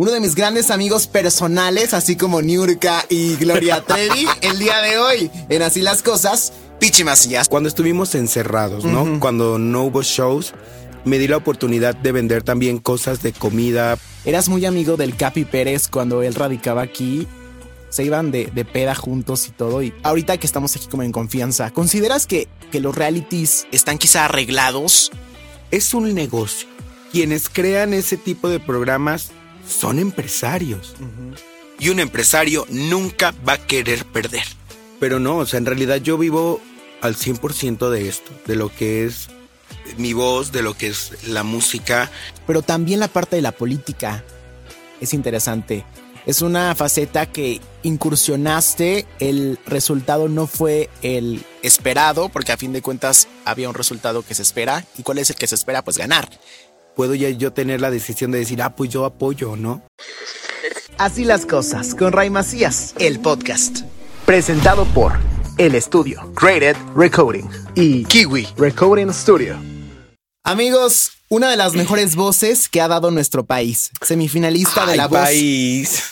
uno de mis grandes amigos personales, así como Niurka y Gloria Trevi, el día de hoy en Así las Cosas, Pichi Macías. Cuando estuvimos encerrados, ¿no? Cuando no hubo shows, me di la oportunidad de vender también cosas de comida. Eras muy amigo del Capi Pérez cuando él radicaba aquí. Se iban de, de peda juntos y todo. Y ahorita que estamos aquí como en confianza, ¿consideras que, que los realities están quizá arreglados? Es un negocio. Quienes crean ese tipo de programas son empresarios. Y un empresario nunca va a querer perder. Pero no, o sea, en realidad yo vivo al 100% de esto, de lo que es mi voz, de lo que es la música. Pero también la parte de la política es interesante. Es una faceta que incursionaste, el resultado no fue el esperado, porque a fin de cuentas había un resultado que se espera. ¿Y cuál es el que se espera? Pues ganar. Puedo ya yo tener la decisión de decir, ah, pues yo apoyo, ¿no? Así las cosas, con Ray Macías, el podcast. Presentado por El Estudio, Graded Recording y Kiwi Recording Studio. Amigos, una de las mejores voces que ha dado nuestro país. Semifinalista de la voz. país.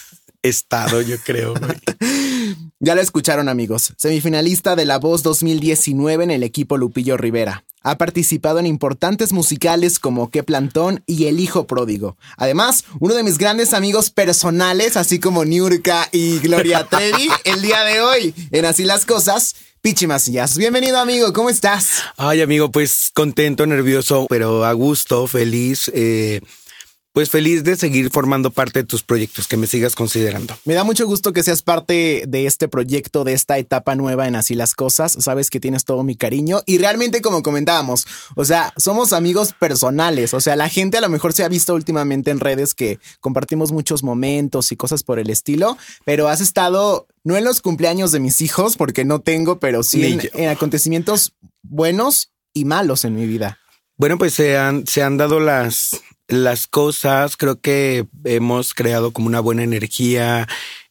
Estado, yo creo. Ya lo escucharon amigos, semifinalista de La Voz 2019 en el equipo Lupillo Rivera. Ha participado en importantes musicales como Qué Plantón y El Hijo Pródigo. Además, uno de mis grandes amigos personales, así como Niurka y Gloria Trevi, el día de hoy en Así las Cosas, Pichi Macías. Bienvenido amigo, ¿cómo estás? Ay amigo, pues contento, nervioso, pero a gusto, feliz. Eh, pues feliz de seguir formando parte de tus proyectos, que me sigas considerando. Me da mucho gusto que seas parte de este proyecto, de esta etapa nueva en Así las Cosas. Sabes que tienes todo mi cariño y realmente como comentábamos, o sea, somos amigos personales. O sea, la gente a lo mejor se ha visto últimamente en redes que compartimos muchos momentos y cosas por el estilo, pero has estado no en los cumpleaños de mis hijos, porque no tengo, pero sí en, en acontecimientos buenos y malos en mi vida. Bueno, pues se han, se han dado las, las cosas, creo que hemos creado como una buena energía,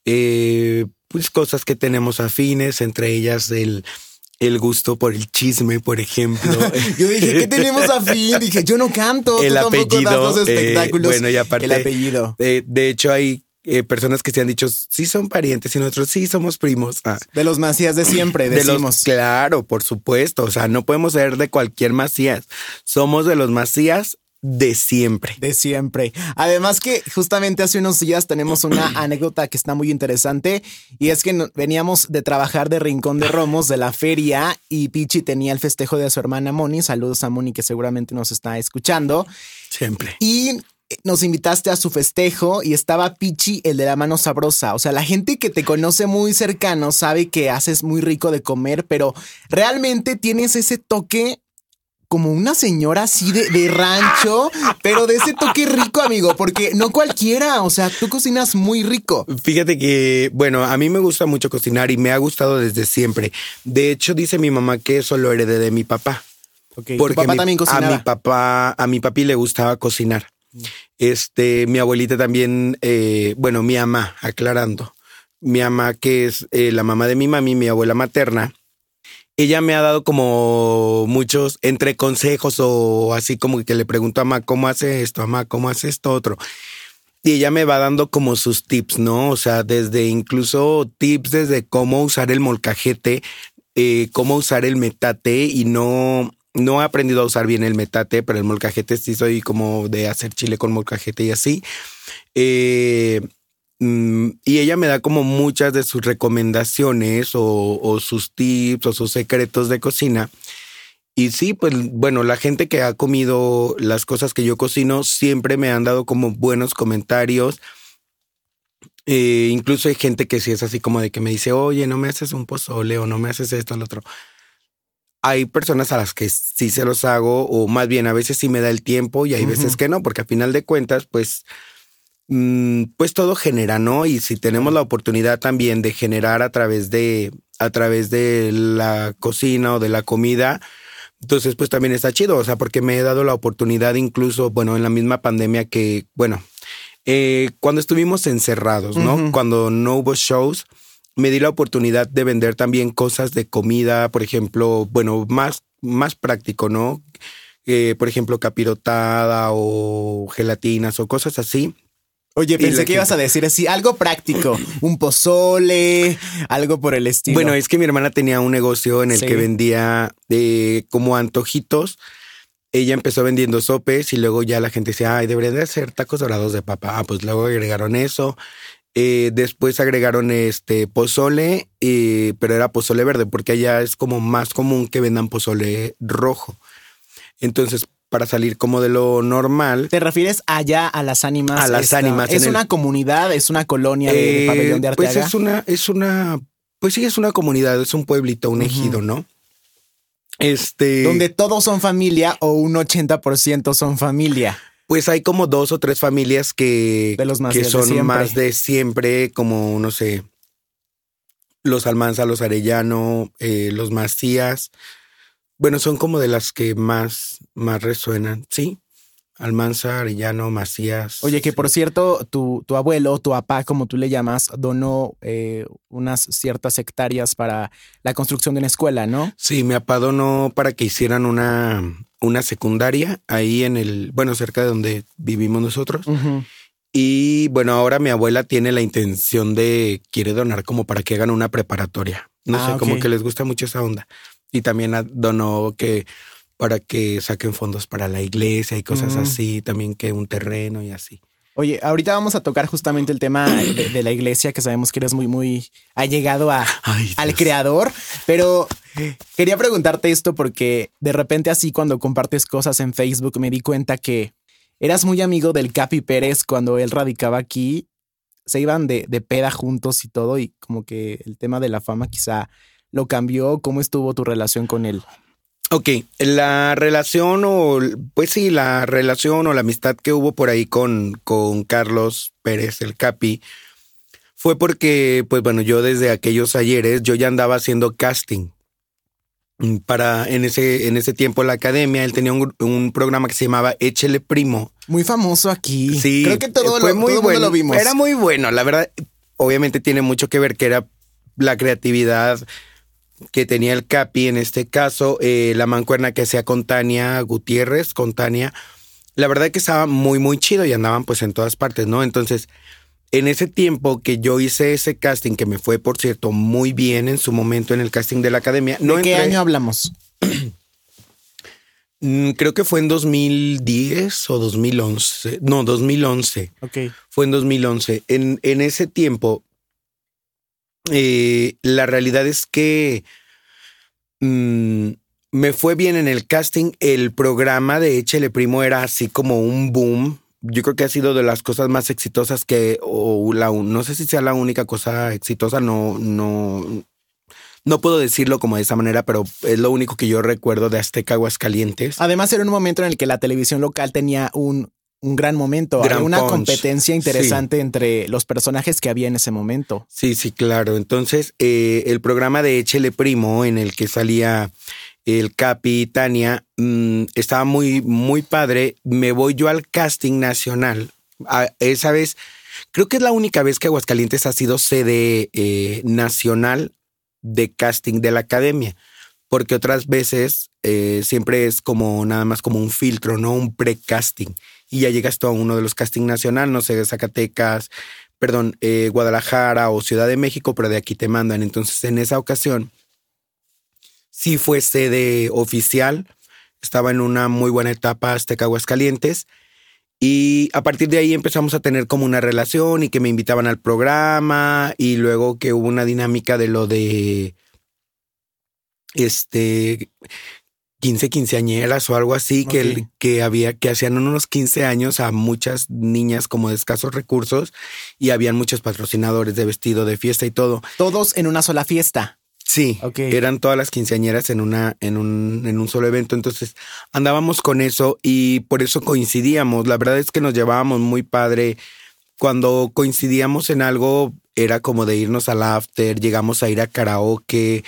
eh, pues cosas que tenemos afines, entre ellas el, el gusto por el chisme, por ejemplo. yo dije, ¿qué tenemos afín? Dije, yo no canto. El apellido. Das eh, espectáculos. bueno, y aparte. El apellido. De, de hecho, hay eh, personas que se han dicho, sí son parientes y nosotros sí somos primos. Ah. De los Macías de siempre, decimos. De los, claro, por supuesto. O sea, no podemos ser de cualquier Macías. Somos de los Macías de siempre. De siempre. Además que justamente hace unos días tenemos una anécdota que está muy interesante y es que veníamos de trabajar de Rincón de Romos de la feria y Pichi tenía el festejo de su hermana Moni. Saludos a Moni que seguramente nos está escuchando. Siempre. Y nos invitaste a su festejo y estaba Pichi, el de la mano sabrosa. O sea, la gente que te conoce muy cercano sabe que haces muy rico de comer, pero realmente tienes ese toque como una señora así de, de, rancho, pero de ese toque rico, amigo, porque no cualquiera, o sea, tú cocinas muy rico. Fíjate que, bueno, a mí me gusta mucho cocinar y me ha gustado desde siempre. De hecho, dice mi mamá que eso lo heredé de mi papá. Okay. Porque papá mi, también cocinaba? A mi papá, a mi papi le gustaba cocinar. Este, mi abuelita también, eh, bueno, mi mamá, aclarando, mi mamá que es eh, la mamá de mi mami, mi abuela materna, ella me ha dado como muchos entre consejos o así como que le pregunto a mamá cómo hace esto, mamá cómo hace esto otro. Y ella me va dando como sus tips, ¿no? O sea, desde incluso tips desde cómo usar el molcajete, eh, cómo usar el metate y no, no he aprendido a usar bien el metate, pero el molcajete sí soy como de hacer chile con molcajete y así. Eh, Mm, y ella me da como muchas de sus recomendaciones o, sus tips o sus secretos de cocina. Y sí, pues bueno, la gente que ha comido las cosas que yo cocino siempre me han dado como buenos comentarios. Eh, incluso hay gente que sí es así como de que me dice, oye, no me haces un pozole o no me haces esto lo otro. Hay personas a las que sí se los hago o más bien a veces sí me da el tiempo y hay veces que no, porque a final de cuentas, pues Mm, pues todo genera, ¿no? Y si tenemos la oportunidad también de generar a través de, a través de la cocina o de la comida, entonces pues también está chido, o sea, porque me he dado la oportunidad incluso, bueno, en la misma pandemia que, bueno, eh, cuando estuvimos encerrados, ¿no? Cuando no hubo shows, me di la oportunidad de vender también cosas de comida, por ejemplo, bueno, más, más práctico, ¿no? Eh, por ejemplo, capirotada o gelatinas o cosas así Oye, pensé que ibas a decir así, algo práctico, un pozole, algo por el estilo. Bueno, es que mi hermana tenía un negocio en el Sí. que vendía eh, como antojitos. Ella empezó vendiendo sopes y luego ya la gente decía, ay, deberían de hacer tacos dorados de papa. Ah, pues luego agregaron eso. Eh, después agregaron este pozole, pero era pozole verde porque allá es como más común que vendan pozole rojo. Entonces, para salir como de lo normal, ¿Te refieres allá a las ánimas? A las Esta- ánimas, ¿Es el- una comunidad? ¿Es una colonia Eh, pabellón de Pues Arteaga? es una, es una, pues sí, es una comunidad, es un pueblito, un ejido, ¿no? Este. Donde todos son familia o un 80% son familia. Pues hay como dos o tres familias que, De los más que son más de siempre, como, no sé, los Almanza, los Arellano, eh, los Macías. Bueno, son como de las que más, más resuenan, ¿sí? Almanza, Arellano, Macías. Oye, que por cierto, tu, tu abuelo, tu papá, como tú le llamas, donó eh, unas ciertas hectáreas para la construcción de una escuela, ¿no? Sí, mi papá donó para que hicieran una, una secundaria ahí en el, bueno, cerca de donde vivimos nosotros. Y bueno, ahora mi abuela tiene la intención de, quiere donar como para que hagan una preparatoria. No Ah, sé, como que les gusta mucho esa onda. Y también donó que para que saquen fondos para la iglesia y cosas Mm. así, también que un terreno y así. Oye, ahorita vamos a tocar justamente el tema de, de la iglesia, que sabemos que eres muy, muy allegado a, Ay, al creador, pero quería preguntarte esto porque de repente así cuando compartes cosas en Facebook me di cuenta que eras muy amigo del Capi Pérez cuando él radicaba aquí, se iban de, de peda juntos y todo y como que el tema de la fama quizá lo cambió, ¿cómo estuvo tu relación con él? Ok, la relación o, pues sí, la relación o la amistad que hubo por ahí con, con Carlos Pérez, el Capi, fue porque, pues bueno, yo desde aquellos ayeres, yo ya andaba haciendo casting mm, para, en ese, en ese tiempo la academia, él tenía un, un programa que se llamaba Échele Primo. Muy famoso aquí. Sí, creo que todo, fue lo, muy todo bueno. lo vimos. Era muy bueno, la verdad. Obviamente tiene mucho que ver que era la creatividad que tenía el Capi en este caso, eh, la mancuerna que hacía con Tania Gutiérrez, con Tania. La verdad que estaba muy, muy chido y andaban pues en todas partes, ¿no? Entonces, en ese tiempo que yo hice ese casting, que me fue, por cierto, muy bien en su momento en el casting de la academia. No ¿De qué entré- año hablamos? Mm, Creo que fue en 2010 o 2011. No, 2011. Ok. Fue en 2011. En, en ese tiempo, eh, la realidad es que mm, me fue bien en el casting. El programa de Échele Primo era así como un boom. Yo creo que ha sido de las cosas más exitosas que, o la, no sé si sea la única cosa exitosa, no, no, no puedo decirlo como de esa manera, pero es lo único que yo recuerdo de Azteca Aguascalientes. Además, era un momento en el que la televisión local tenía un, un gran momento, Gran una punch. competencia interesante entre los personajes que había en ese momento. Sí, sí, claro. Entonces, eh, el programa de Échele Primo, en el que salía el Capi y Tania, mm, estaba muy, muy padre. Me voy yo al casting nacional. A- esa vez, creo que es la única vez que Aguascalientes ha sido sede eh, nacional de casting de la academia. Porque otras veces eh, siempre es como nada más como un filtro, ¿no? Un pre-casting. Y ya llegas tú a uno de los casting nacional, no sé, Zacatecas, perdón, eh, Guadalajara o Ciudad de México, pero de aquí te mandan. Entonces, en esa ocasión, sí fue sede oficial. Estaba en una muy buena etapa Azteca Aguascalientes. Y a partir de ahí empezamos a tener como una relación y que me invitaban al programa y luego que hubo una dinámica de lo de este 15 quinceañeras o algo así que, el- Ok. que había que hacían unos 15 años a muchas niñas como de escasos recursos y habían muchos patrocinadores de vestido de fiesta y todo. Todos en una sola fiesta. Sí, eran todas las quinceañeras en una, en un, en un solo evento. Entonces andábamos con eso y por eso coincidíamos. La verdad es que nos llevábamos muy padre. Cuando coincidíamos en algo, era como de irnos al after, llegamos a ir a karaoke.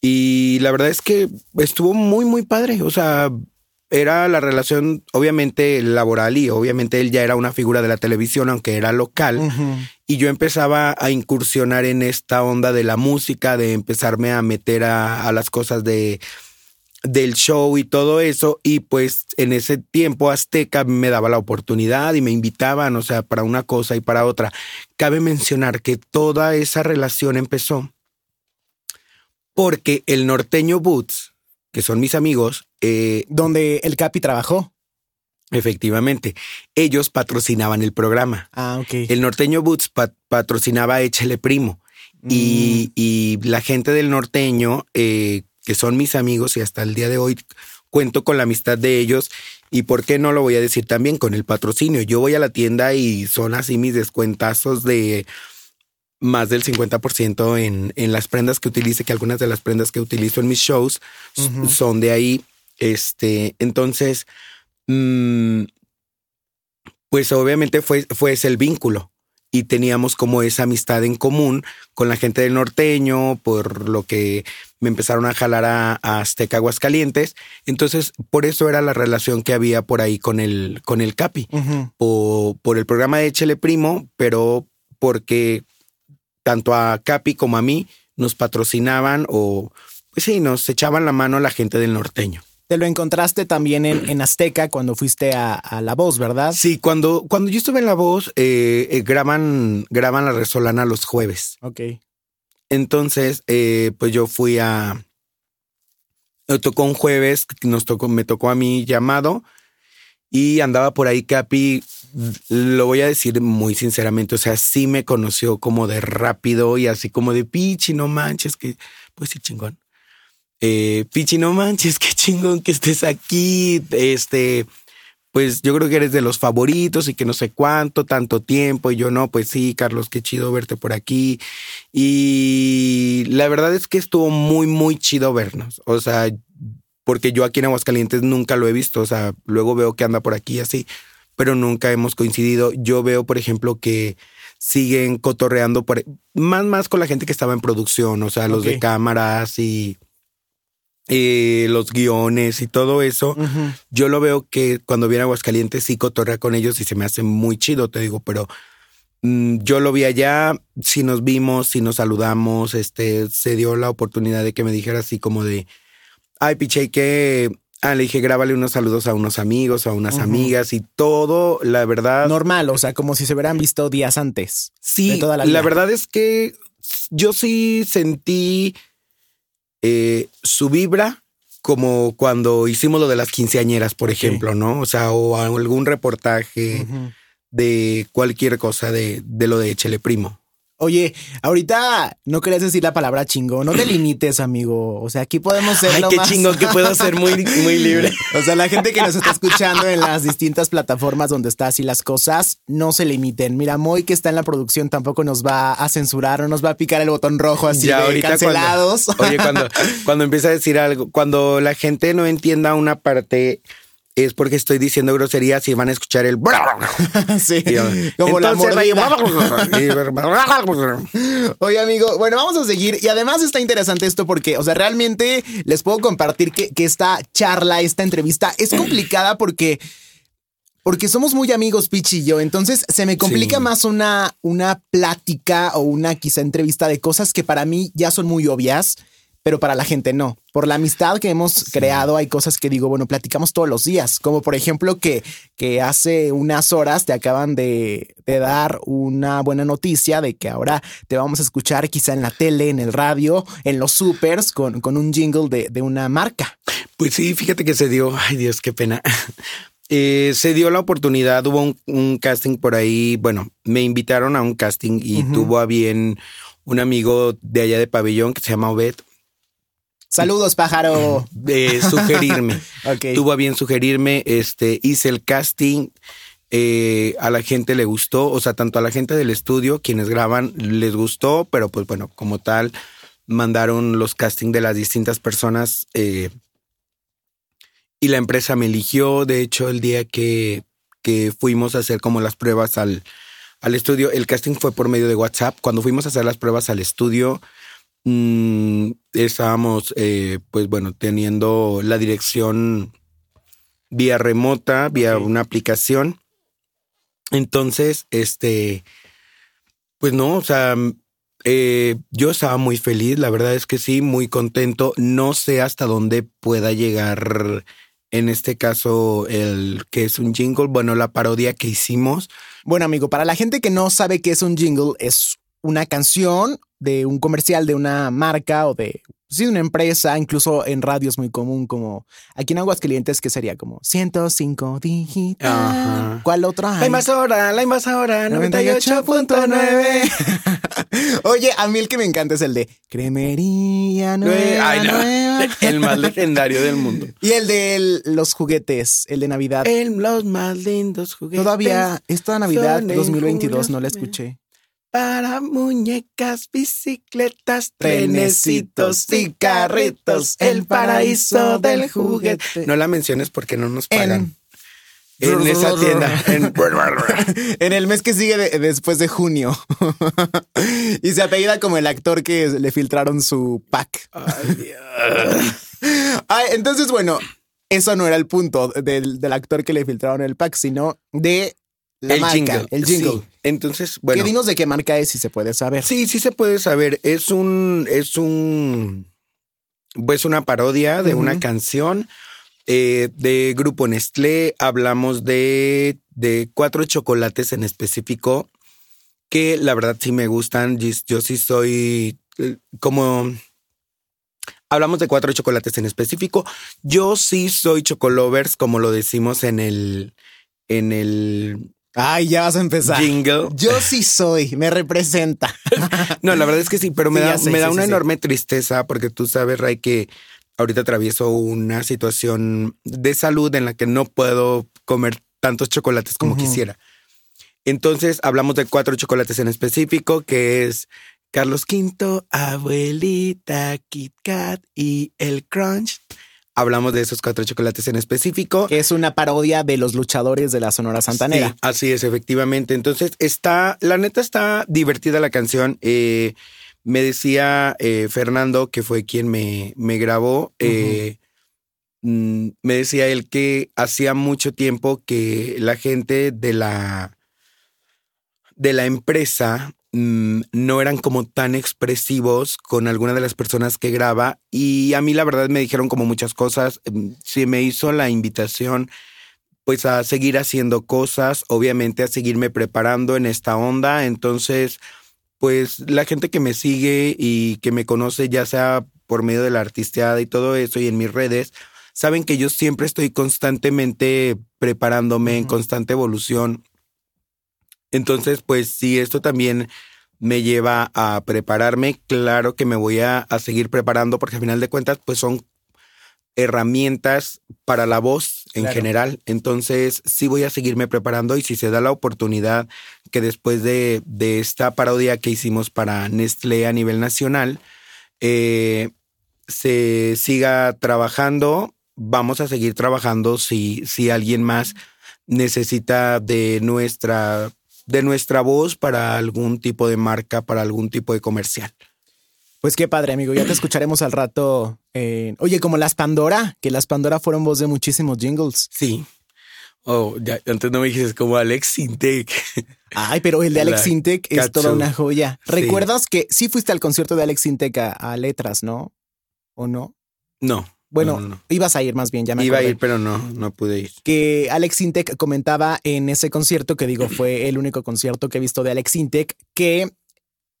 Y la verdad es que estuvo muy, muy padre. O sea, era la relación, obviamente, laboral y obviamente él ya era una figura de la televisión, aunque era local. Y yo empezaba a incursionar en esta onda de la música, de empezarme a meter a, a las cosas de del show y todo eso. Y pues en ese tiempo Azteca me daba la oportunidad y me invitaban, o sea, para una cosa y para otra. Cabe mencionar que toda esa relación empezó porque el norteño Boots, que son mis amigos, eh, Donde el Capi trabajó. efectivamente, ellos patrocinaban el programa. Ah, ok. El norteño Boots pa- patrocinaba Échele Primo. Mm. Y, y la gente del norteño, eh, que son mis amigos y hasta el día de hoy cuento con la amistad de ellos. Y por qué no lo voy a decir también con el patrocinio. Yo voy a la tienda y son así mis descuentazos de más del 50% en, en las prendas que utilice, que algunas de las prendas que utilizo en mis shows son de ahí. Este, entonces, mm, pues obviamente fue, fue ese el vínculo y teníamos como esa amistad en común con la gente del norteño, por lo que me empezaron a jalar a, a Azteca Aguascalientes. Entonces, por eso era la relación que había por ahí con el, con el Capi, o por el programa de Échele Primo, pero porque tanto a Capi como a mí nos patrocinaban o, pues sí, nos echaban la mano la gente del norteño. Te lo encontraste también en, en Azteca cuando fuiste a, a La Voz, ¿verdad? Sí, cuando, cuando yo estuve en La Voz, eh, eh, graban, graban la Resolana los jueves. Ok. Entonces, eh, pues yo fui a. Me tocó un jueves, nos tocó, me tocó a mí llamado y andaba por ahí Capi. Lo voy a decir muy sinceramente, o sea, sí me conoció como de rápido y así como de pichi, no manches, que pues sí, chingón. Eh, pichi, no manches, qué chingón que estés aquí. Este, pues yo creo que eres de los favoritos y que no sé cuánto, tanto tiempo. Y yo no, pues sí, Carlos, qué chido verte por aquí. Y la verdad es que estuvo muy, muy chido vernos. O sea, porque yo aquí en Aguascalientes nunca lo he visto. O sea, luego veo que anda por aquí así, pero nunca hemos coincidido. Yo veo, por ejemplo, que siguen cotorreando por más, más con la gente que estaba en producción, o sea, los de cámaras y eh, los guiones y todo eso. Yo lo veo que cuando viene a Aguascalientes sí cotorrea con ellos y se me hace muy chido, te digo, pero mm, yo lo vi allá, sí nos vimos, sí nos saludamos, este, se dio la oportunidad de que me dijera así como de, ay, piché, que... Ah, le dije, grábale unos saludos a unos amigos, a unas amigas y todo, la verdad. Normal, o sea, como si se hubieran visto días antes. Sí, de toda la la, verdad es que yo sí sentí eh, su vibra como cuando hicimos lo de las quinceañeras, por ejemplo, ¿no? O sea, o algún reportaje de cualquier cosa de, de lo de Échele Primo. Oye, ahorita no querías decir la palabra chingo, no te limites, amigo. O sea, aquí podemos ser Ay, lo qué más- chingón que puedo ser muy, muy libre. O sea, la gente que nos está escuchando en las distintas plataformas donde está así las cosas, no se limiten. Mira, Moy que está en la producción tampoco nos va a censurar o nos va a picar el botón rojo así de cancelados. Cuando, oye, cuando, cuando empieza a decir algo, cuando la gente no entienda una parte, es porque estoy diciendo groserías y van a escuchar el. sí, yo, como la entonces, mordida. Oye, amigo, bueno, vamos a seguir. Y además está interesante esto porque, o sea, realmente les puedo compartir que, que esta charla, esta entrevista es complicada porque, porque somos muy amigos, Pich y yo. Entonces se me complica Sí. más una, una plática o una quizá entrevista de cosas que para mí ya son muy obvias. Pero para la gente no. Por la amistad que hemos creado, hay cosas que digo, bueno, platicamos todos los días. Como por ejemplo que, que hace unas horas te acaban de, de dar una buena noticia de que ahora te vamos a escuchar quizá en la tele, en el radio, en los supers, con, con un jingle de, de una marca. Pues sí, fíjate que se dio. Ay, Dios, qué pena. Eh, se dio la oportunidad, hubo un, un casting por ahí. Bueno, me invitaron a un casting y tuvo a bien un amigo de allá de Pabellón que se llama Obed Saludos, pájaro. sugerirme. Ok. Tuvo a bien sugerirme, este, hice el casting. eh, a la gente le gustó, o sea, tanto a la gente del estudio, quienes graban, les gustó, pero pues bueno, como tal, mandaron los castings de las distintas personas eh, y la empresa me eligió. De hecho, el día que, que fuimos a hacer como las pruebas al, al estudio, el casting fue por medio de WhatsApp. Cuando fuimos a hacer las pruebas al estudio, mm, estábamos, eh, pues bueno, teniendo la dirección vía remota, vía una aplicación. Entonces, este, pues no, o sea, Eh, yo estaba muy feliz, la verdad es que sí, muy contento. No sé hasta dónde pueda llegar, en este caso, el que es un jingle, bueno, la parodia que hicimos. Bueno, amigo, para la gente que no sabe qué es un jingle, es una canción de un comercial de una marca o de sí, una empresa, incluso en radio es muy común, como aquí en Aguascalientes, que sería como 105 digital. Ajá. ¿Cuál otro hay? La invasora, la invasora, 98.9. Oye, a mí el que me encanta es el de Cremería Nueva. Ay, no. Nueva. El más legendario del mundo. Y el de los juguetes, el de Navidad. En los más lindos juguetes. Todavía esta Navidad son en 2022 no la escuché. Para muñecas, bicicletas, Trenecitos y carritos, el paraíso del juguete. No la menciones porque no nos pagan. En, En, esa tienda. en- en el mes que sigue de- después de junio. y se apellida como el actor que le filtraron su pack. Ay, Dios. Ay, entonces, bueno, eso no era el punto del, del actor que le filtraron el pack, sino de la el marca, jingle. el jingle. Sí. Entonces, Que bueno. dinos de qué marca es si se puede saber. Sí, sí se puede saber. Es un, es un, pues una parodia de una canción eh, de Grupo Nestlé. Hablamos de, de cuatro chocolates en específico que la verdad sí me gustan. Yo, yo sí soy eh, como... Hablamos de cuatro chocolates en específico. Yo sí soy chocolovers, como lo decimos en el, en el Ay, ya vas a empezar. jingle. Yo sí soy, me representa. No, la verdad es que sí, pero me Sí, da, sé, me da sí, una enorme tristeza porque tú sabes, Ray, que ahorita atravieso una situación de salud en la que no puedo comer tantos chocolates como quisiera. Entonces hablamos de cuatro chocolates en específico, que es Carlos V, abuelita, Kit Kat y el Crunch. Hablamos de esos cuatro chocolates en específico. Es una parodia de los luchadores de la Sonora Santanera. Sí, así es, efectivamente. Entonces está, la neta está divertida la canción. Eh, me decía eh, Fernando, que fue quien me, me grabó, eh, mm, me decía él que hacía mucho tiempo que la gente de la, de la empresa mm, no eran como tan expresivos con alguna de las personas que graba y a mí la verdad me dijeron como muchas cosas. Mm, Se me hizo la invitación pues a seguir haciendo cosas, obviamente a seguirme preparando en esta onda. Entonces, pues la gente que me sigue y que me conoce, ya sea por medio de la artisteada y todo eso y en mis redes, saben que yo siempre estoy constantemente preparándome en constante evolución. Entonces, pues si esto también me lleva a prepararme, claro que me voy a, a seguir preparando porque al final de cuentas, pues son herramientas para la voz en Claro. general. Entonces, sí voy a seguirme preparando y si se da la oportunidad que después de, de esta parodia que hicimos para Nestlé a nivel nacional, eh, se siga trabajando, vamos a seguir trabajando si, si alguien más necesita de nuestra, de nuestra voz para algún tipo de marca, para algún tipo de comercial. Pues qué padre, amigo. Ya te escucharemos al rato. eh, Oye, como las Pandora, que las Pandora fueron voz de muchísimos jingles. Sí. Oh, ya, antes no me dijiste como Alex Sintek. Ay, pero el de Alex Sintek es Katsu. toda una joya. Sí. ¿Recuerdas que sí fuiste al concierto de Alex Sintek a, a Letras, no? ¿O no? No. Bueno, no, ibas a ir más bien, ya me Iba a ir, pero no, no pude ir. que Alex Sintek comentaba en ese concierto, que digo, fue el único concierto que he visto de Alex Sintek, que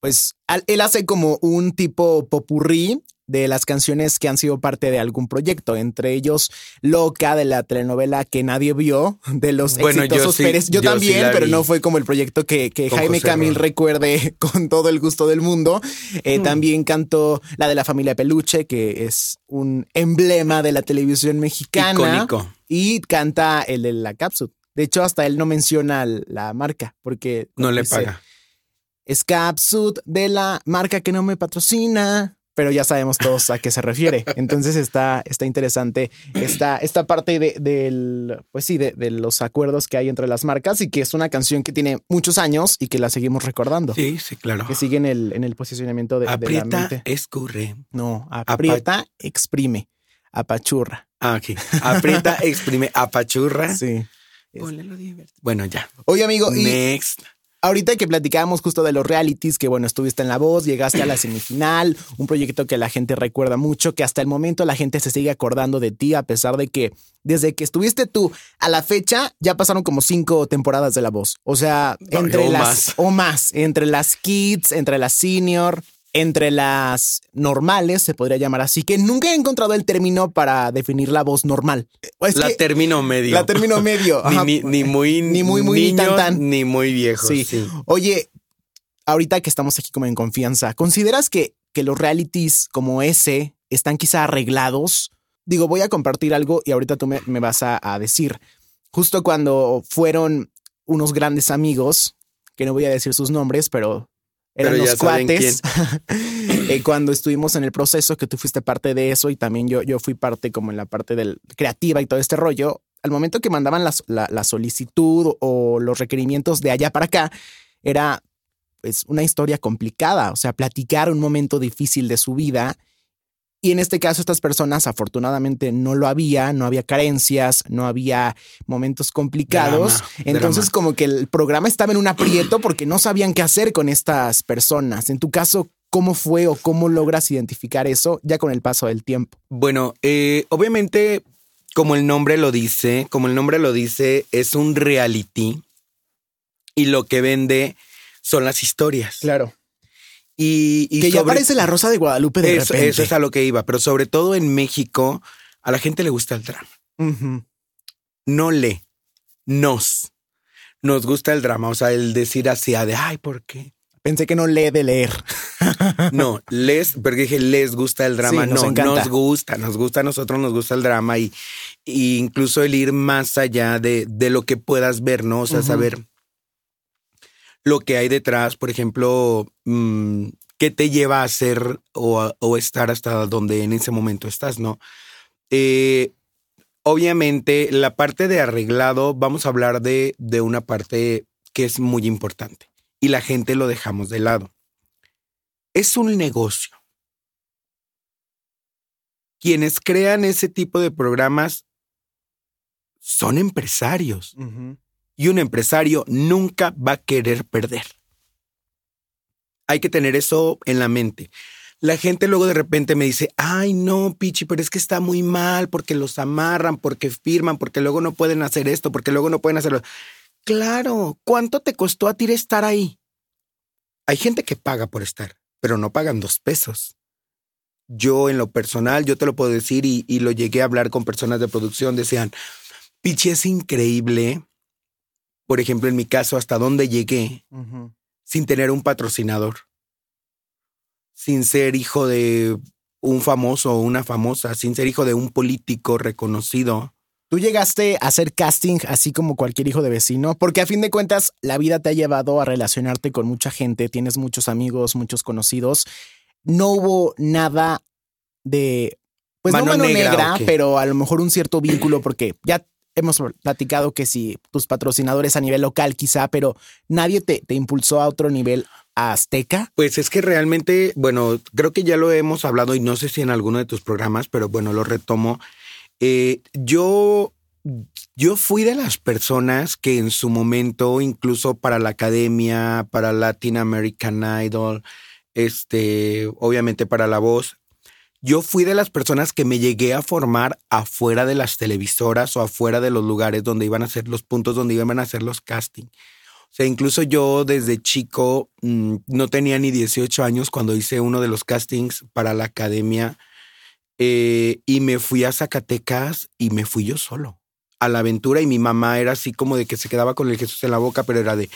pues al- él hace como un tipo popurrí de las canciones que han sido parte de algún proyecto, entre ellos Loca de la telenovela que nadie vio, de los Bueno, yo exitosos sí, Pérez. Yo, también, pero no fue como el proyecto que, Jaime José Camil Ron. recuerde con todo el gusto del mundo. Eh, Mm. También cantó la de la familia Peluche, que es un emblema de la televisión mexicana. Icónico. Y canta el de la cápsula. De hecho, hasta él no menciona la marca porque No le dice, paga. Es Capsud de la marca que no me patrocina, pero ya sabemos todos a qué se refiere. Entonces está, está interesante esta, esta parte de, del, pues sí, de, de los acuerdos que hay entre las marcas y que es una canción que tiene muchos años y que la seguimos recordando. Sí, sí, claro. Que sigue en el, en el posicionamiento de, de la Aprieta, mente. escurre. No, aprieta, exprime, apachurra. Ah, aquí. Aprieta, exprime, apachurra. Sí. Ponle lo divertido. Bueno, ya. Oye, amigo, y Next. Ahorita que platicábamos justo de los realities, que bueno, estuviste en La Voz, llegaste a la semifinal, un proyecto que la gente recuerda mucho, que hasta el momento la gente se sigue acordando de ti, a pesar de que desde que estuviste tú a la fecha ya pasaron como cinco temporadas de La Voz. O sea, entre las más. o más, entre las kids, entre las senior, entre las normales, se podría llamar así, que nunca he encontrado el término para definir la voz normal. Es la término medio. la término medio. ni, ajá. ni, ni muy Ni muy, muy, ni niño, tan, tan. ni muy viejo. Sí. sí. Oye, ahorita que estamos aquí como en confianza, ¿consideras que, que los realities como ese están quizá arreglados? Digo, voy a compartir algo y ahorita tú me, me vas a, a decir. Justo cuando fueron unos grandes amigos, que no voy a decir sus nombres, pero eran Pero los cuates. eh, cuando estuvimos en el proceso, que tú fuiste parte de eso y también yo, yo fui parte como en la parte del creativa y todo este rollo, al momento que mandaban la, la solicitud o los requerimientos de allá para acá, era pues una historia complicada, o sea, platicar un momento difícil de su vida. Y en este caso, estas personas afortunadamente no lo había, no había carencias, no había momentos complicados. Drama, Entonces, drama. como que el programa estaba en un aprieto porque no sabían qué hacer con estas personas. En tu caso, ¿cómo fue o cómo logras identificar eso ya con el paso del tiempo? Bueno, eh, obviamente, como el nombre lo dice, como el nombre lo dice, es un reality y lo que vende son las historias. Claro. Y, y que ya aparece la Rosa de Guadalupe de eso, repente. eso es a lo que iba, pero sobre todo en México, a la gente le gusta el drama. No lee, nos. Nos gusta el drama, o sea, el decir así, de, ay, ¿por qué? Pensé que no lee de leer. No, les, porque dije, les gusta el drama. Sí, nos no, encanta. nos gusta, nos gusta a nosotros, nos gusta el drama y, y incluso el ir más allá de, de lo que puedas ver, ¿no? O sea, saber lo que hay detrás, por ejemplo, mm, qué te lleva a hacer o, estar hasta donde en ese momento estás, ¿no? Eh, obviamente, la parte de arreglado, vamos a hablar de una parte que es muy importante y la gente lo dejamos de lado. Es un negocio. Quienes crean ese tipo de programas son empresarios y un empresario nunca va a querer perder. Hay que tener eso en la mente. La gente luego de repente me dice, ay no, Pichi, pero es que está muy mal porque los amarran, porque firman, porque luego no pueden hacer esto, porque luego no pueden hacerlo. Claro, ¿cuánto te costó a ti estar ahí? Hay gente que paga por estar, pero no pagan dos pesos. Yo en lo personal, yo te lo puedo decir y, y lo llegué a hablar con personas de producción, decían, Pichi es increíble, por ejemplo, en mi caso, hasta dónde llegué sin tener un patrocinador, sin ser hijo de un famoso o una famosa, sin ser hijo de un político reconocido. Tú llegaste a hacer casting así como cualquier hijo de vecino, porque a fin de cuentas la vida te ha llevado a relacionarte con mucha gente, tienes muchos amigos, muchos conocidos. No hubo nada de, pues Mano no mano negra, pero a lo mejor un cierto vínculo, porque ya hemos platicado que si tus patrocinadores a nivel local quizá, pero nadie te, te impulsó a otro nivel Azteca. Pues es que realmente, bueno, creo que ya lo hemos hablado y no sé si en alguno de tus programas, pero bueno, lo retomo. Eh, yo, yo fui de las personas que en su momento, incluso para la academia, para Latin American Idol, este, obviamente para la voz, yo fui de las personas que me llegué a formar afuera de las televisoras o afuera de los lugares donde iban a ser los puntos donde iban a hacer los castings. O sea, incluso yo desde chico mm, no tenía ni 18 años cuando hice uno de los castings para la academia eh, y me fui a Zacatecas y me fui yo solo a la aventura y mi mamá era así como de que se quedaba con el Jesús en la boca, pero era de,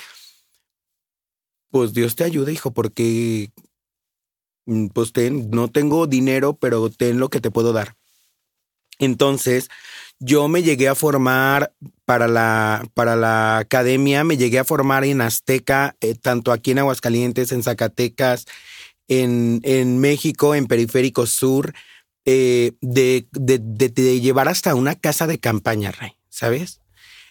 pues Dios te ayude, hijo, porque pues ten, no tengo dinero, pero ten lo que te puedo dar. Entonces, yo me llegué a formar para la, para la academia, me llegué a formar en Azteca, eh, tanto aquí en Aguascalientes, en Zacatecas, en, en México, en Periférico Sur, eh, de, de, de- de llevar hasta una casa de campaña, Rey, ¿sabes?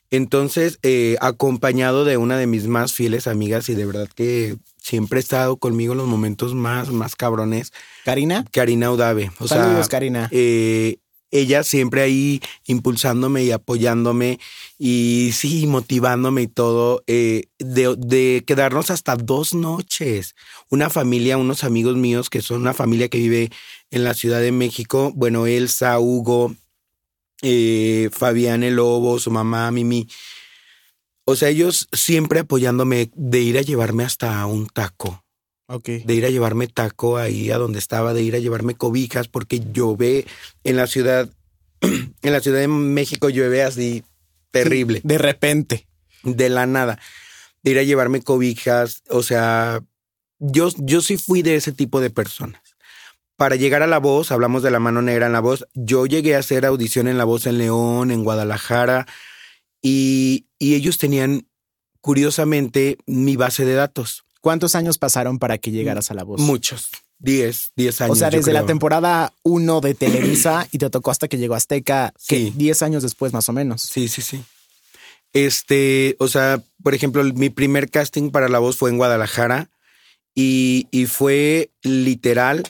Entonces, eh, acompañado de una de mis más fieles amigas y de verdad que siempre ha estado conmigo en los momentos más, más cabrones, Karina. Karina Udave. O Saludos, sea, Karina. eh, ella siempre ahí impulsándome y apoyándome y sí, motivándome y todo, eh, de, de, quedarnos hasta dos noches. Una familia, unos amigos míos que son una familia que vive en la Ciudad de México, bueno, Elsa, Hugo, eh, Fabián el Lobo, su mamá, Mimi. O sea, ellos siempre apoyándome de ir a llevarme hasta un taco. De ir a llevarme taco ahí a donde estaba, de ir a llevarme cobijas, porque llueve en la ciudad, en la Ciudad de México llueve así terrible. de repente. De la nada. De ir a llevarme cobijas. O sea, yo, yo sí fui de ese tipo de personas. Para llegar a La Voz, hablamos de la mano negra en La Voz, yo llegué a hacer audición en La Voz en León, en Guadalajara, y, y ellos tenían, curiosamente, mi base de datos. ¿Cuántos años pasaron para que llegaras a La Voz? Muchos. 10, 10 años. O sea, desde la temporada 1 de Televisa y te tocó hasta que llegó Azteca, que 10 años después más o menos. Sí, sí, sí. Este, o sea, por ejemplo, mi primer casting para La Voz fue en Guadalajara y, y fue literal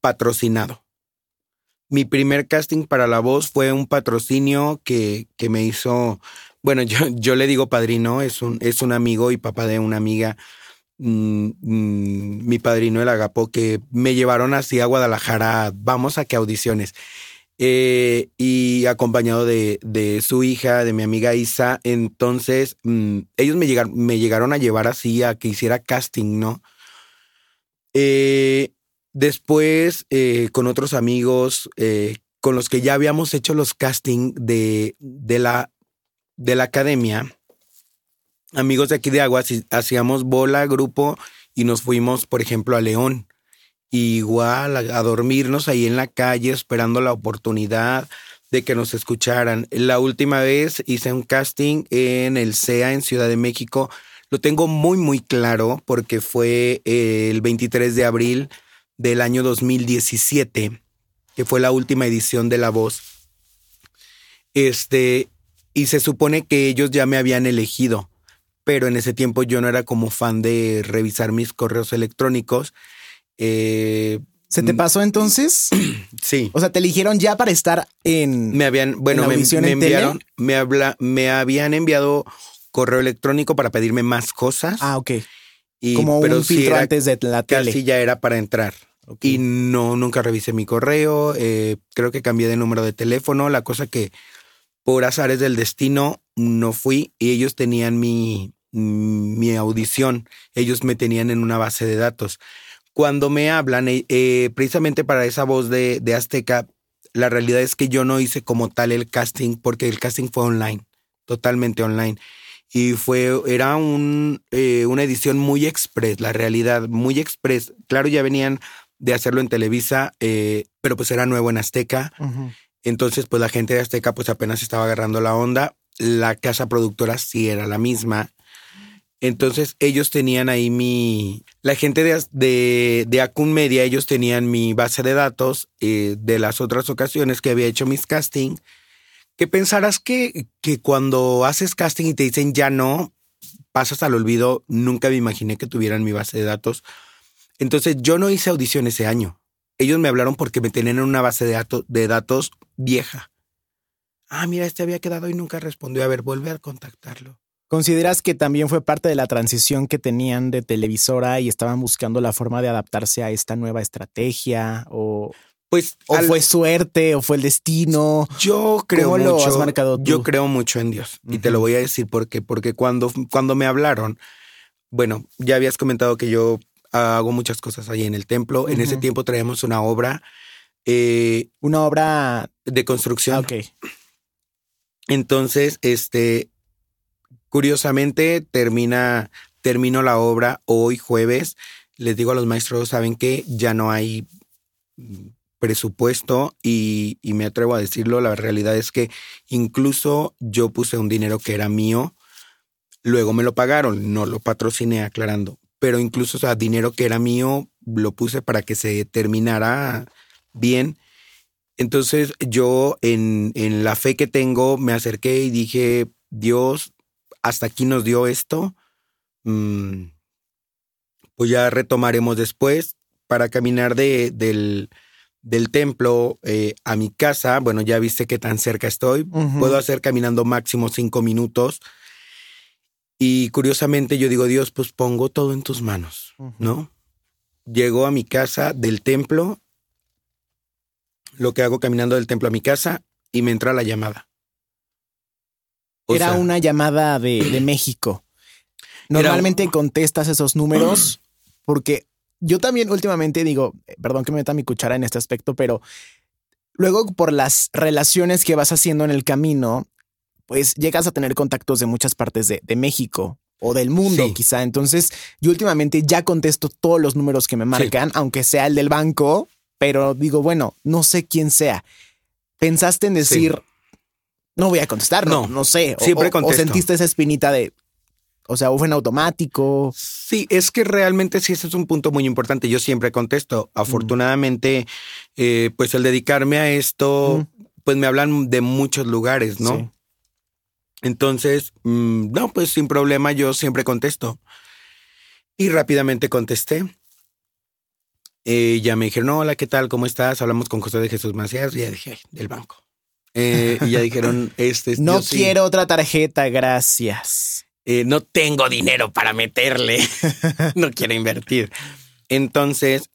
patrocinado. Mi primer casting para La Voz fue un patrocinio que, que me hizo, bueno, yo, yo le digo padrino, es un, es un amigo y papá de una amiga Mm, mm, mi padrino el Agapo, que me llevaron así a Guadalajara, vamos a que audiciones. Eh, y acompañado de, de, su hija, de mi amiga Isa. Entonces, mm, ellos me llegaron, me llegaron a llevar así a que hiciera casting, ¿no? Eh, después, eh, con otros amigos con los que ya habíamos hecho los casting de, de, la, de la academia, amigos de aquí de Aguas, hacíamos bola, grupo, y nos fuimos, por ejemplo, a León. igual a, dormirnos ahí en la calle esperando la oportunidad de que nos escucharan. La última vez hice un casting en el CEA en Ciudad de México. Lo tengo muy, muy claro porque fue el 23 de abril del año 2017, que fue la última edición de La Voz. Este, y se supone que ellos ya me habían elegido pero en ese tiempo yo no era como fan de revisar mis correos electrónicos. Eh, ¿Se te pasó entonces? Sí. O sea, te eligieron ya para estar en. Me habían, bueno, me, enviaron, me, habla, me habían enviado correo electrónico para pedirme más cosas. Ah, ok. Y, como un filtro antes de la tele. Casi ya era para entrar. Y no, nunca revisé mi correo. Eh, creo que cambié de número de teléfono. La cosa que por azares del destino no fui y ellos tenían mi, mi audición. Ellos me tenían en una base de datos. Cuando me hablan, eh, eh, precisamente para esa voz de, de, Azteca, la realidad es que yo no hice como tal el casting porque el casting fue online, totalmente online. Y fue, era un, eh, una edición muy express, la realidad, muy express. Claro, ya venían de hacerlo en Televisa, pero pues era nuevo en Azteca. Entonces, pues la gente de Azteca pues apenas estaba agarrando la onda. La casa productora sí era la misma. Entonces ellos tenían ahí mi, la gente de, de, de Acun Media, ellos tenían mi base de datos eh, de las otras ocasiones que había hecho mis casting, que pensarás que, que cuando haces casting y te dicen ya no, pasas al olvido, nunca me imaginé que tuvieran mi base de datos. Entonces yo no hice audición ese año. Ellos me hablaron porque me tenían en una base de, datos, de datos vieja. Ah, mira, este había quedado y nunca respondió. A ver, vuelve a contactarlo. ¿Consideras que también fue parte de la transición que tenían de televisora y estaban buscando la forma de adaptarse a esta nueva estrategia? ¿O, pues, o fue suerte o fue el destino? Yo creo mucho. Lo has marcado Yo creo mucho en Dios y te lo voy a decir porque, porque cuando, cuando me hablaron, bueno, ya habías comentado que yo hago muchas cosas ahí en el templo. En ese tiempo traíamos una obra. Eh, una obra de construcción. Ah, ok. Entonces, este, Curiosamente, termina, termino la obra hoy jueves. Les digo a los maestros, saben que ya no hay presupuesto y, me atrevo a decirlo, la realidad es que incluso yo puse un dinero que era mío, luego me lo pagaron, no lo patrociné aclarando, pero incluso, o sea, dinero que era mío, lo puse para que se terminara bien. Entonces yo en, en la fe que tengo me acerqué y dije, Dios, hasta aquí nos dio esto. Mm, pues ya retomaremos después para caminar de, del, del templo eh, a mi casa, bueno, ya viste qué tan cerca estoy, puedo hacer caminando máximo cinco minutos. Y curiosamente yo digo, Dios, pues pongo todo en tus manos. ¿no? Llego a mi casa del templo, lo que hago caminando del templo a mi casa y me entra la llamada. O Era sea, una llamada de, de México. Normalmente un- contestas esos números porque yo también últimamente digo, eh, perdón que me meta mi cuchara en este aspecto, pero luego por las relaciones que vas haciendo en el camino, pues llegas a tener contactos de muchas partes de, de México o del mundo Sí. quizá. Entonces yo últimamente ya contesto todos los números que me marcan, aunque sea el del banco, pero digo, bueno, no sé quién sea. ¿Pensaste en decir, no voy a contestar? No, No, no sé. O- siempre o- o contesto. sentiste esa espinita de, o sea, o fue en automático. Sí, es que realmente sí, ese es un punto muy importante. Yo siempre contesto. Afortunadamente, eh, pues el dedicarme a esto, pues me hablan de muchos lugares, ¿no? Sí. Entonces, mm, no, pues sin problema yo siempre contesto. Y rápidamente contesté. Eh, ya me dijeron, hola, ¿qué tal? ¿Cómo estás? Hablamos con José de Jesús Macías. Y ya dije, "Ay, del banco. Eh, y ya dijeron, este No yo sí, quiero otra tarjeta, gracias. eh, no tengo dinero para meterle. no quiero invertir. Entonces,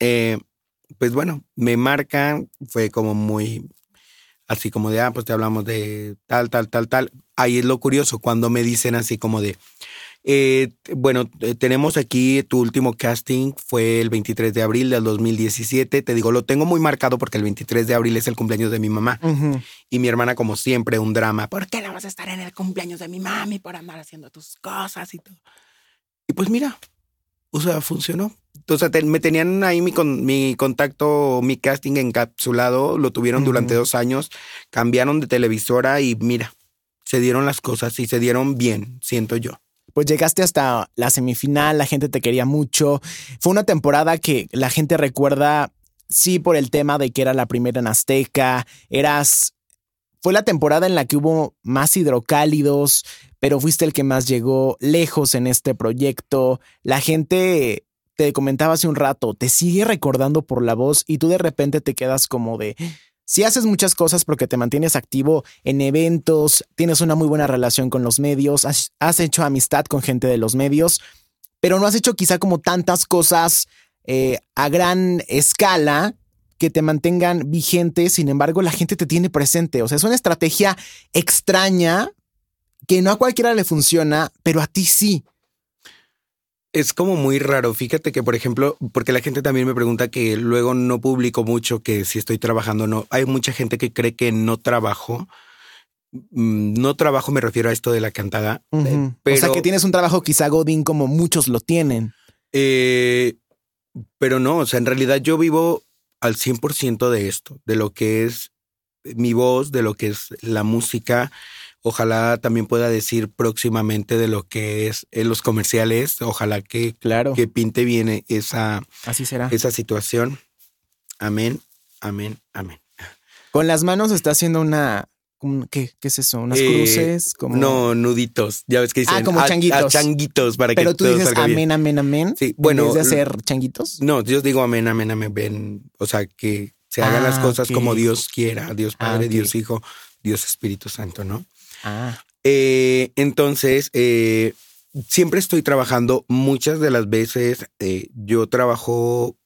pues bueno, me marcan, fue como muy así como de, ah, pues te hablamos de tal, tal, tal, tal. Ahí es lo curioso, cuando me dicen así como de, eh, bueno, eh, tenemos aquí tu último casting, fue el 23 de abril del 2017. Te digo, lo tengo muy marcado porque el 23 de abril es el cumpleaños de mi mamá. Y mi hermana, como siempre, un drama. ¿Por qué no vas a estar en el cumpleaños de mi mami por andar haciendo tus cosas y todo? Y pues mira, o sea, funcionó. O sea, te- me tenían ahí mi, con, mi contacto, mi casting encapsulado, lo tuvieron durante dos años, cambiaron de televisora y mira, se dieron las cosas y se dieron bien, siento yo. Pues llegaste hasta la semifinal, la gente te quería mucho. Fue una temporada que la gente recuerda, sí, por el tema de que era la primera en Azteca, eras... Fue la temporada en la que hubo más hidrocálidos, pero fuiste el que más llegó lejos en este proyecto. La gente, te comentaba hace un rato, te sigue recordando por la voz y tú de repente te quedas como de... Si haces muchas cosas porque te mantienes activo en eventos, tienes una muy buena relación con los medios, has, hecho amistad con gente de los medios, pero no has hecho quizá como tantas cosas eh, a gran escala que te mantengan vigente, sin embargo la gente te tiene presente. O sea, es una estrategia extraña que no a cualquiera le funciona, pero a ti sí. Es como muy raro. Fíjate que, por ejemplo, porque la gente también me pregunta que luego no publico mucho que si estoy trabajando o no. Hay mucha gente que cree que no trabajo. Mm, No trabajo, me refiero a esto de la cantada. O sea, que tienes un trabajo quizá Godín como muchos lo tienen. eh, pero no, o sea, en realidad yo vivo al 100% de esto, de lo que es mi voz, de lo que es la música. Ojalá también pueda decir próximamente de lo que es en los comerciales. Ojalá que, Claro. que pinte bien esa, Así será. esa situación. Amén, amén, amén. Con las manos está haciendo una. un- ¿Qué, qué es eso? ¿Unas Eh, cruces? Como... No, nuditos. Ya ves que dicen. Ah, como a- a changuitos. changuitos para Pero que tú todo dices salga bien. amén, amén, amén. Sí, bueno, En vez de hacer changuitos. No, yo digo amén, amén, amén. Ven, o sea, que se hagan Ah, las cosas ok. como Dios quiera. Dios Ah, Padre. Dios Hijo, Dios Espíritu Santo, ¿no? Ah, Eh, entonces, eh, siempre estoy trabajando. Muchas de las veces eh, yo trabajo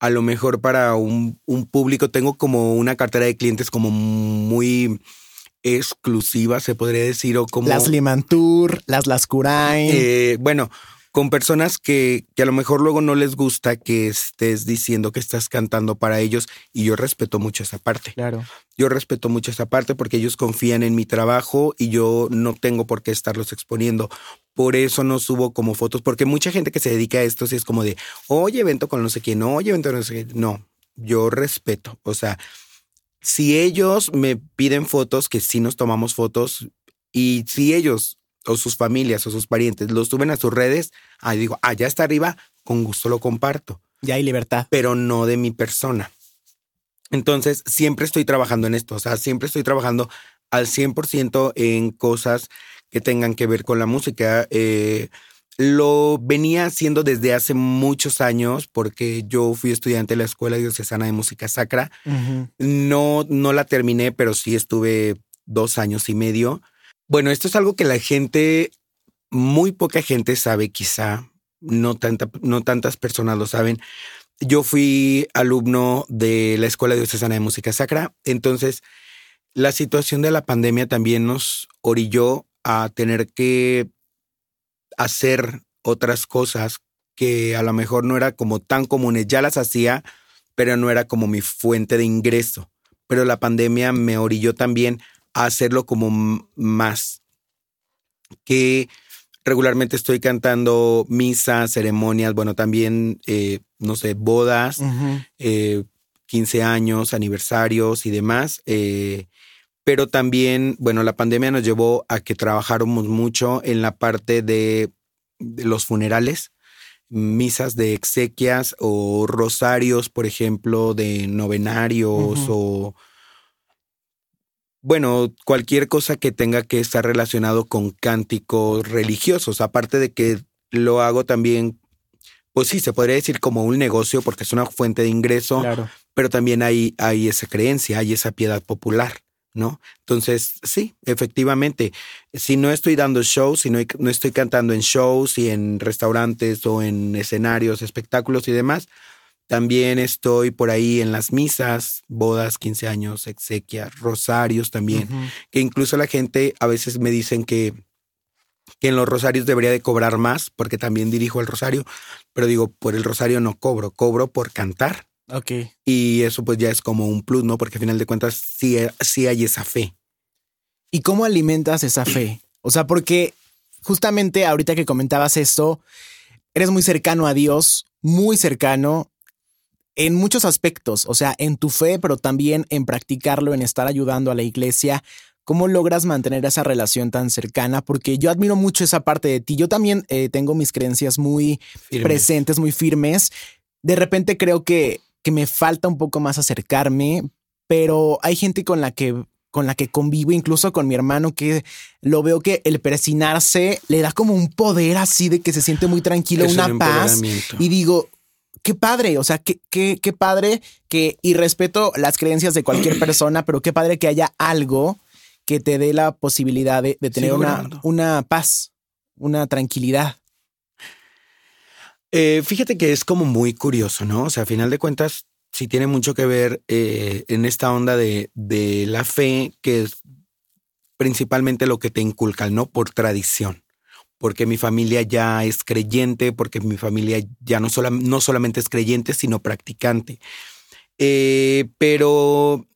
a lo mejor para un, un público. Tengo como una cartera de clientes como muy exclusiva, se podría decir, o como... las Limantur, las Lascurain. Eh, bueno, con personas que, que a lo mejor luego no les gusta que estés diciendo que estás cantando para ellos y yo respeto mucho esa parte. claro. Yo respeto mucho esa parte porque ellos confían en mi trabajo y yo no tengo por qué estarlos exponiendo. Por eso no subo como fotos, porque mucha gente que se dedica a esto sí es como de, oye, evento con no sé quién, oye, evento con no sé quién. No, yo respeto. O sea, si ellos me piden fotos, que sí nos tomamos fotos, y si ellos o sus familias o sus parientes los suben a sus redes, ahí digo, allá está arriba, con gusto lo comparto Ya hay libertad. pero no de mi persona. Entonces, siempre estoy trabajando en esto, o sea, siempre estoy trabajando al 100% en cosas que tengan que ver con la música. Eh, lo venía haciendo desde hace muchos años porque yo fui estudiante de la Escuela Diocesana de Música Sacra. No, no la terminé, pero sí estuve dos años y medio. Bueno, esto es algo que la gente, muy poca gente sabe quizá, no, no tantas personas lo saben. Yo fui alumno de la Escuela Diocesana de Música Sacra, entonces la situación de la pandemia también nos orilló a tener que hacer otras cosas que a lo mejor no era como tan comunes. Ya las hacía, pero no era como mi fuente de ingreso. Pero la pandemia me orilló también a hacerlo como más. Que regularmente estoy cantando misas, ceremonias, bueno, también, eh, no sé, bodas, 15 eh, años, aniversarios y demás. Eh, pero también, bueno, la pandemia nos llevó a que trabajáramos mucho en la parte de, los funerales, misas de exequias o rosarios, por ejemplo, de novenarios o, bueno, cualquier cosa que tenga que estar relacionado con cánticos religiosos, aparte de que lo hago también, pues sí, se podría decir como un negocio porque es una fuente de ingreso, pero también hay, hay esa creencia, hay esa piedad popular. ¿no? Entonces, sí, efectivamente, si no estoy dando shows, si no, no, estoy cantando en shows y en restaurantes o en escenarios, espectáculos y demás, también estoy por ahí en las misas, bodas, 15 años, exequias, rosarios también, que incluso la gente a veces me dicen que, que en los rosarios debería de cobrar más, porque también dirijo el rosario, pero digo, por el rosario no cobro, cobro por cantar. Ok. Y eso pues ya es como un plus, ¿no? Porque al final de cuentas sí, sí hay esa fe. ¿Y cómo alimentas esa fe? O sea, porque justamente ahorita que comentabas esto, eres muy cercano a Dios, muy cercano en muchos aspectos, o sea, en tu fe, pero también en practicarlo, en estar ayudando a la iglesia. ¿Cómo logras mantener esa relación tan cercana? Porque yo admiro mucho esa parte de ti. Yo también eh, tengo mis creencias muy presentes, muy firmes. De repente creo que que me falta un poco más acercarme, pero hay gente con la que con la que convivo, incluso con mi hermano, que lo veo que el persinarse le da como un poder así de que se siente muy tranquilo, una paz. Y digo, qué padre, o sea, qué, qué, qué padre que, y respeto las creencias de cualquier persona, pero qué padre que haya algo que te dé la posibilidad de, tener una, una paz, una tranquilidad. Eh, fíjate que es como muy curioso, ¿no? O sea, a final de cuentas, sí tiene mucho que ver eh, en esta onda de, de, la fe, que es principalmente lo que te inculcan, ¿no? Por tradición. Porque mi familia ya es creyente, porque mi familia ya no, no solamente es creyente, sino practicante. Eh, pero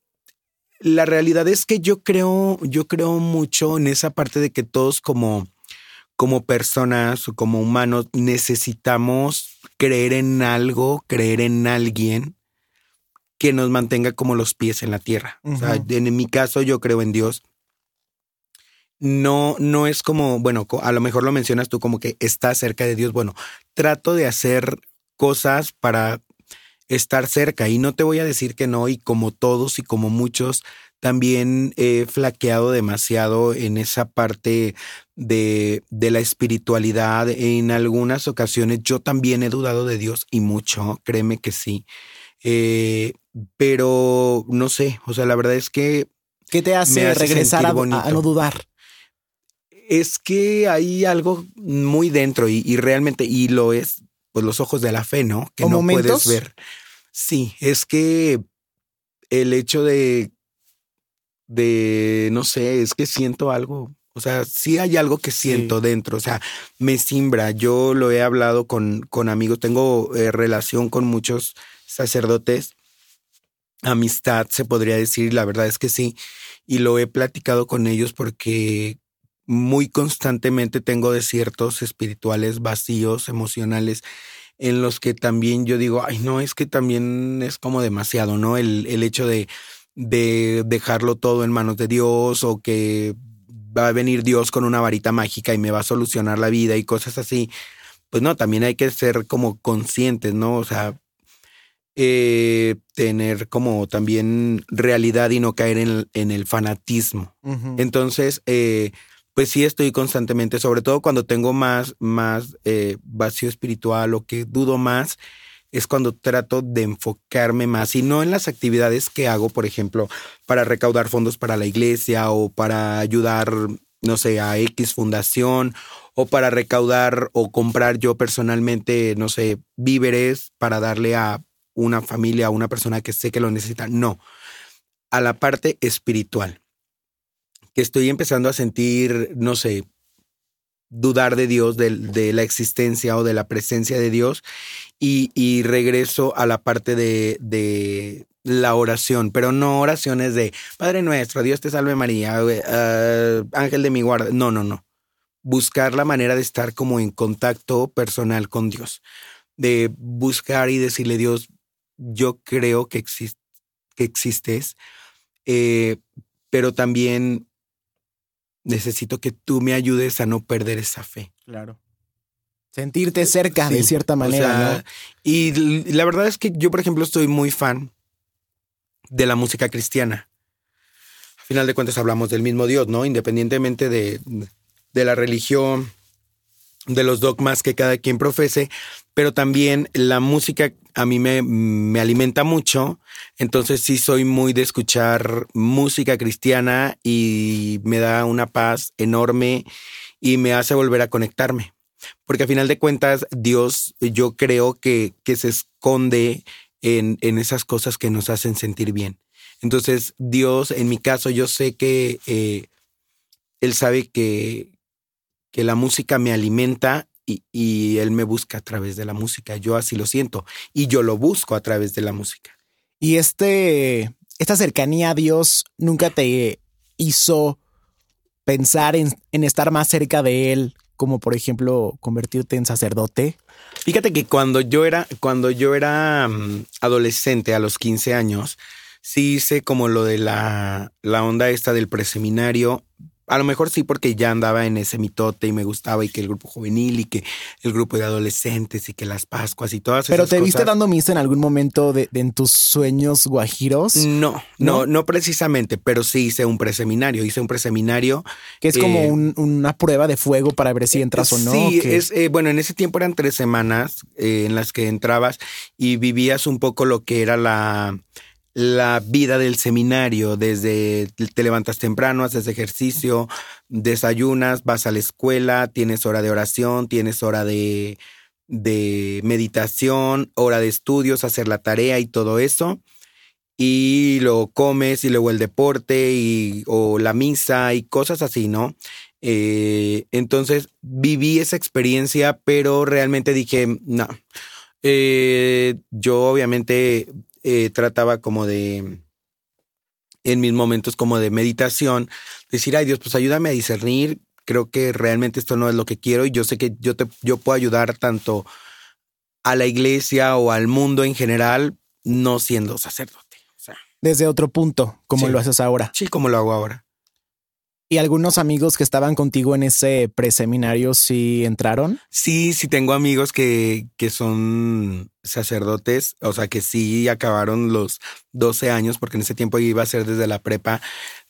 la realidad es que yo creo, yo creo mucho en esa parte de que todos como como personas o como humanos necesitamos creer en algo, creer en alguien que nos mantenga como los pies en la tierra. o sea, en mi caso yo creo en Dios. No, no es como, bueno, a lo mejor lo mencionas tú como que está cerca de Dios. Bueno, trato de hacer cosas para estar cerca y no te voy a decir que no y como todos y como muchos también he flaqueado demasiado en esa parte de, de, la espiritualidad. En algunas ocasiones yo también he dudado de Dios y mucho, créeme que sí. Eh, pero no sé, o sea, la verdad es que... ¿Qué te hace, regresar a, no dudar? Es que hay algo muy dentro y, realmente, y lo es, pues los ojos de la fe, ¿no? Que no puedes ver. Sí, es que el hecho de de, no sé, es que siento algo. O sea, sí hay algo que siento dentro, o sea, me simbra. Yo lo he hablado con, con amigos, tengo eh, relación con muchos sacerdotes, amistad se podría decir, la verdad es que sí, y lo he platicado con ellos porque muy constantemente tengo desiertos espirituales vacíos, emocionales, en los que también yo digo, ay, no, es que también es como demasiado, ¿no? El, el hecho de de dejarlo todo en manos de Dios o que va a venir Dios con una varita mágica y me va a solucionar la vida y cosas así. Pues no, también hay que ser como conscientes, ¿no? O sea, eh, tener como también realidad y no caer en, el, fanatismo. Entonces, eh, pues sí estoy constantemente, sobre todo cuando tengo más, más eh, vacío espiritual o que dudo más, es cuando trato de enfocarme más y no en las actividades que hago, por ejemplo, para recaudar fondos para la iglesia o para ayudar, no sé, a X fundación o para recaudar o comprar yo personalmente, no sé, víveres para darle a una familia, a una persona que sé que lo necesita. No, a la parte espiritual, que estoy empezando a sentir, no sé, dudar de Dios, de, la existencia o de la presencia de Dios, y, regreso a la parte de, la oración, pero no oraciones de Padre nuestro, Dios te salve María, eh, ángel de mi guarda. No, no, no. Buscar la manera de estar como en contacto personal con Dios, de buscar y decirle Dios, yo creo que, que existes, eh, pero también necesito que tú me ayudes a no perder esa fe. Claro. Sentirte cerca de cierta manera. Y la verdad es que yo, por ejemplo, estoy muy fan de la música cristiana. A final de cuentas hablamos del mismo Dios, ¿no? Independientemente de, de la religión, de los dogmas que cada quien profese, pero también la música a mí me, me, alimenta mucho, entonces sí soy muy de escuchar música cristiana y me da una paz enorme y me hace volver a conectarme. Porque a final de cuentas, Dios yo creo que, que se esconde en, en esas cosas que nos hacen sentir bien. Entonces, Dios, en mi caso, yo sé que eh, Él sabe que, que la música me alimenta y, él me busca a través de la música. Yo así lo siento y yo lo busco a través de la música. Y este, esta cercanía a Dios nunca te hizo pensar en, estar más cerca de él, como por ejemplo convertirte en sacerdote. Fíjate que cuando yo era, cuando yo era mm, adolescente a los 15 años, sí hice como lo de la, la onda esta del preseminario, a lo mejor sí porque ya andaba en ese mitote y me gustaba y que el grupo juvenil y que el grupo de adolescentes y que las Pascuas y todas Pero te viste dando misa en algún momento de, en tus sueños guajiros? No, no, no, precisamente, pero sí hice un preseminario, hice un preseminario. Que es como eh, una prueba de fuego para ver si entras o no. Sí, es, eh, bueno, en ese tiempo eran tres semanas eh, en las que entrabas y vivías un poco lo que era la la vida del seminario, desde te levantas temprano, haces ejercicio, desayunas, vas a la escuela, tienes hora de oración, tienes hora de, de meditación, hora de estudios, hacer la tarea y todo eso. Y lo comes y luego el deporte y, o la misa y cosas así, ¿no? Eh, entonces viví esa experiencia, pero realmente dije, no. Eh, yo obviamente eh, trataba como de, en mis momentos como de meditación, decir, ay Dios, pues ayúdame a discernir, creo que realmente esto no es lo que quiero y yo sé que yo, te, yo puedo ayudar tanto a la iglesia o al mundo en general, no siendo sacerdote. Desde otro punto, como lo haces ahora. Sí, como lo hago ahora. ¿Y algunos amigos que estaban contigo en ese preseminario sí entraron? Sí, sí tengo amigos que, que son sacerdotes, o sea que sí acabaron los 12 años, porque en ese tiempo iba a ser desde la prepa.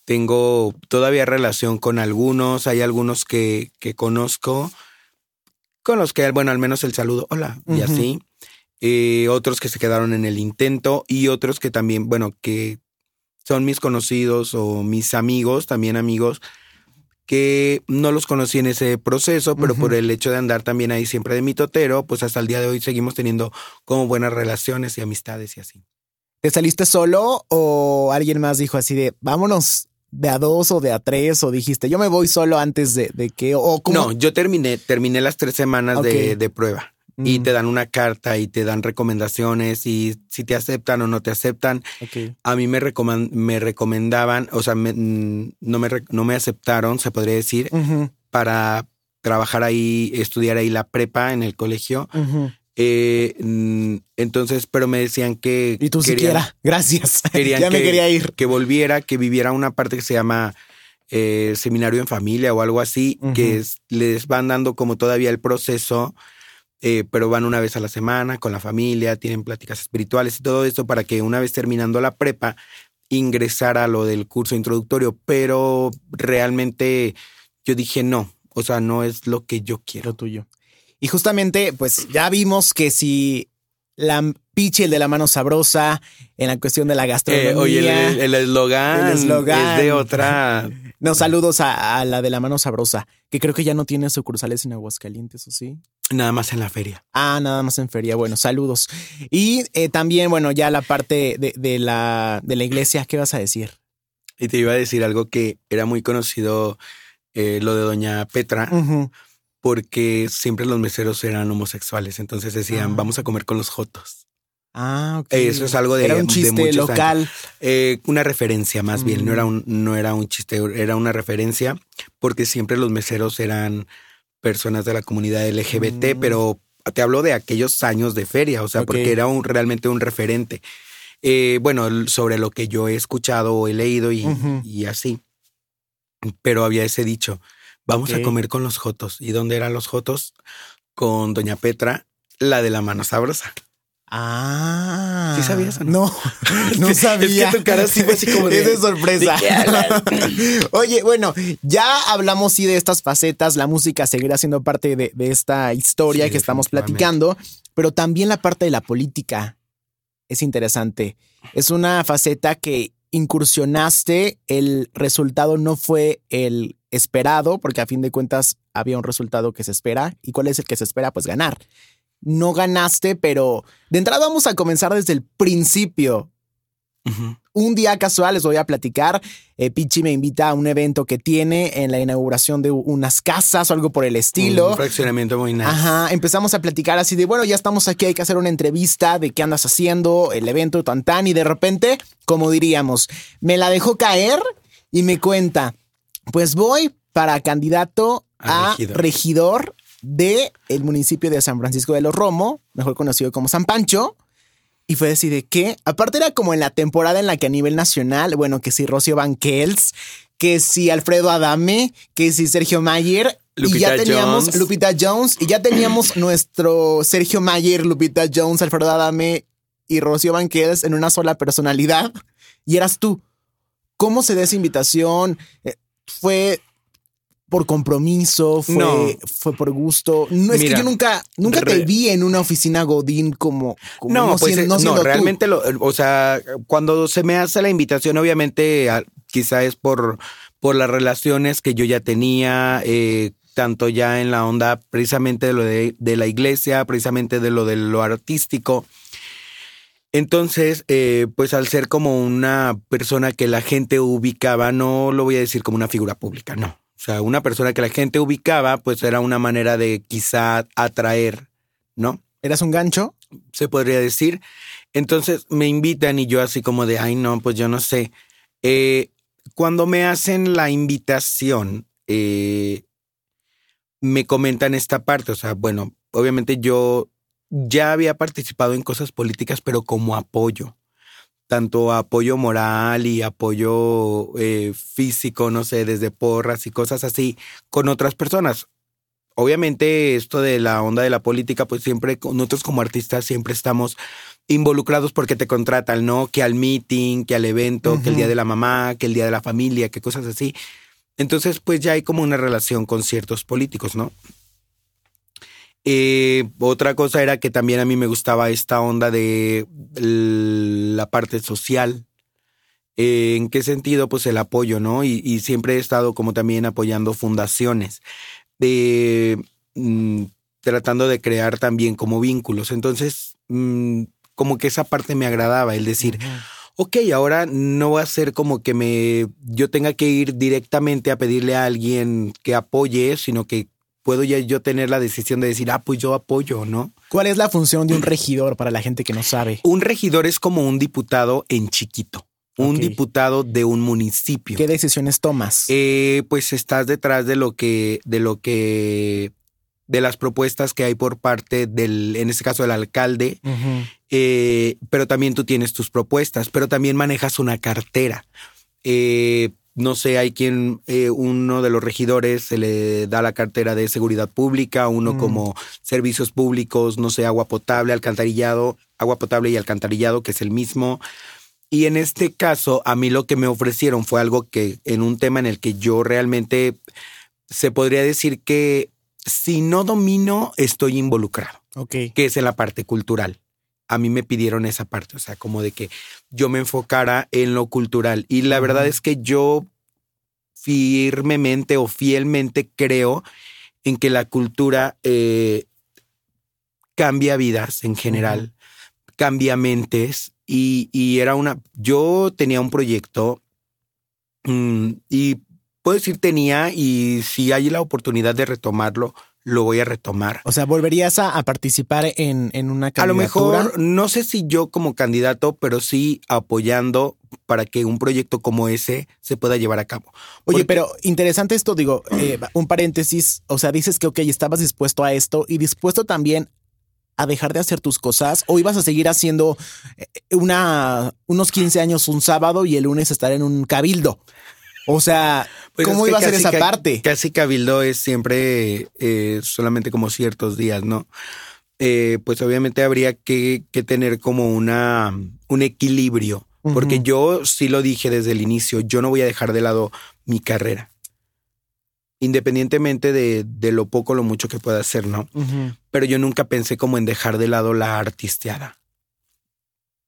Tengo todavía relación con algunos, hay algunos que, que conozco, con los que, bueno, al menos el saludo, hola, y así. Eh, otros que se quedaron en el intento y otros que también, bueno, que son mis conocidos o mis amigos, también amigos, que no los conocí en ese proceso, pero por el hecho de andar también ahí siempre de mi totero, pues hasta el día de hoy seguimos teniendo como buenas relaciones y amistades y así. ¿Te saliste solo o alguien más dijo así de vámonos de a dos o de a tres o dijiste yo me voy solo antes de, que o No, yo terminé, terminé las tres semanas de, de prueba y te dan una carta y te dan recomendaciones y si te aceptan o no te aceptan. A mí me, me recomendaban, o sea, mm, no, me no me aceptaron, se podría decir, para trabajar ahí, estudiar ahí la prepa en el colegio. Eh, mm, entonces, pero me decían que... Y tú siquiera, gracias. Querían ya me quería ir. Que volviera, que viviera una parte que se llama eh, seminario en familia o algo así, que les van dando como todavía el proceso eh, pero van una vez a la semana con la familia, tienen pláticas espirituales y todo esto para que una vez terminando la prepa ingresara a lo del curso introductorio, pero realmente yo dije no, o sea, no es lo que yo quiero. Lo tuyo. Y justamente, pues ya vimos que si la pichi, el de la mano sabrosa, en la cuestión de la gastronomía. Eh, oye, el eslogan El eslogan. es de otra. No, saludos a, a la de la mano sabrosa, que creo que ya no tiene sucursales en Aguascalientes, ¿o sí? Nada más en la feria. Ah, nada más en feria. Bueno, saludos. Y eh, también, bueno, ya la parte de, de la, de la iglesia, ¿qué vas a decir? Y te iba a decir algo que era muy conocido, eh, lo de Doña Petra, porque siempre los meseros eran homosexuales. Entonces decían, Ah. vamos a comer con los jotos. Ah, ok. Eso es algo de- Era un chiste local. Eh, una referencia más bien, no Mm. era un, no era un chiste, era una referencia, porque siempre los meseros eran personas de la comunidad LGBT, Mm. pero te hablo de aquellos años de feria, o sea, porque era un, realmente un referente. Eh, bueno, sobre lo que yo he escuchado o he leído y, así. Pero había ese dicho, vamos a comer con los jotos. ¿Y dónde eran los jotos? Con Doña Petra, la de la mano sabrosa. Ah. ¿Sí sabías o no? No, sabía. es que tu cara sí fue así como de- Es de sorpresa. Oye, bueno, ya hablamos sí de estas facetas. La música seguirá siendo parte de, de esta historia Sí, que estamos platicando, pero también la parte de la política es interesante. Es una faceta que incursionaste, el resultado no fue el esperado, porque a fin de cuentas había un resultado que se espera. ¿Y cuál es el que se espera? Pues ganar. No ganaste, pero de entrada vamos a comenzar desde el principio. Un día casual les voy a platicar. Eh, Pichi me invita a un evento que tiene en la inauguración de unas casas o algo por el estilo. Un fraccionamiento muy nice. Ajá, empezamos a platicar así de, bueno, ya estamos aquí, hay que hacer una entrevista de qué andas haciendo, el evento, tan tan, y de repente, como diríamos, me la dejó caer y me cuenta, pues voy para candidato A a, regidor. regidor de el municipio de San Francisco de los Romo, mejor conocido como San Pancho. Y fue así de que, aparte era como en la temporada en la que a nivel nacional, bueno, que si Rocío Banquels, que si Alfredo Adame, que si Sergio Mayer, y ya Lupita teníamos Jones. Lupita Jones, y ya teníamos nuestro Sergio Mayer, Lupita Jones, Alfredo Adame y Rocío Banquels en una sola personalidad, y eras tú. ¿Cómo se da esa invitación? Eh, ¿Fue por compromiso? ¿Fue, No. fue por gusto? No, es que yo nunca, nunca te vi en una oficina Godín como, como No, pues siendo- eh, no no, realmente, lo, o sea, cuando se me hace la invitación, obviamente, a- quizá es por, por las relaciones que yo ya tenía, eh, tanto ya en la onda precisamente de lo de, de la iglesia, precisamente de lo de lo artístico. Entonces, eh, pues al ser como una persona que la gente ubicaba, no lo voy a decir como una figura pública, no. O sea, una persona que la gente ubicaba, pues era una manera de quizá atraer, ¿no? ¿Eras un gancho? se podría decir. Entonces me invitan y yo así como de, ay no, pues yo no sé. Eh, cuando me hacen la invitación, eh, me comentan esta parte, o sea, bueno, obviamente yo ya había participado en cosas políticas, pero como apoyo, tanto apoyo moral y apoyo eh, físico, no sé, desde porras y cosas así, con otras personas obviamente esto de la onda de la política, pues siempre nosotros como artistas siempre estamos involucrados porque te contratan, ¿no? Que al meeting, que al evento, que el día de la mamá, que el día de la familia, que cosas así. Entonces, pues ya hay como una relación con ciertos políticos, ¿no? Eh, otra cosa era que también a mí me gustaba esta onda de la parte social. Eh, ¿En qué sentido? Pues el apoyo, ¿no? Y, y siempre he estado como también apoyando fundaciones, de mm, tratando de crear también como vínculos. Entonces, mm, como que esa parte me agradaba, el decir, ok, ahora no va a ser como que me yo tenga que ir directamente a pedirle a alguien que apoye, sino que puedo ya yo tener la decisión de decir, ah, pues yo apoyo, ¿no? ¿Cuál es la función de un regidor para la gente que no sabe? Un regidor es como un diputado en chiquito, un diputado de un municipio. ¿Qué decisiones tomas? Eh, pues estás detrás de lo que, de lo que, de las propuestas que hay por parte del, en este caso, del alcalde, eh, pero también tú tienes tus propuestas, pero también manejas una cartera. Eh, no sé, hay quien, eh, uno de los regidores se le da la cartera de seguridad pública, uno Mm. como servicios públicos, no sé, agua potable, alcantarillado, agua potable y alcantarillado, que es el mismo. Y en este caso, a mí lo que me ofrecieron fue algo que en un tema en el que yo realmente se podría decir que si no domino, estoy involucrado, Ok. que es en la parte cultural. A mí me pidieron esa parte, o sea, como de que yo me enfocara en lo cultural. Y la verdad es que yo firmemente o fielmente creo en que la cultura eh, cambia vidas en general, cambia mentes. Y, y era una. Yo tenía un proyecto mm, y puedo decir tenía, y si hay la oportunidad de retomarlo, lo voy a retomar. O sea, volverías a, a participar en, en una A candidatura. lo mejor, no sé si yo como candidato, pero sí apoyando para que un proyecto como ese se pueda llevar a cabo. Oye, Porque- pero interesante esto, digo, eh, un paréntesis, o sea, dices que, ok, estabas dispuesto a esto y dispuesto también a dejar de hacer tus cosas o ibas a seguir haciendo eh, una, unos 15 años un sábado y el lunes estar en un cabildo. O sea, Pues ¿cómo iba a ser esa ca- parte? Casi cabildo es siempre eh, solamente como ciertos días, ¿no? Eh, pues obviamente habría que, que tener como una, un equilibrio, porque yo sí lo dije desde el inicio, yo no voy a dejar de lado mi carrera, independientemente de, de lo poco o lo mucho que pueda hacer, ¿no? Pero yo nunca pensé como en dejar de lado la artisteada.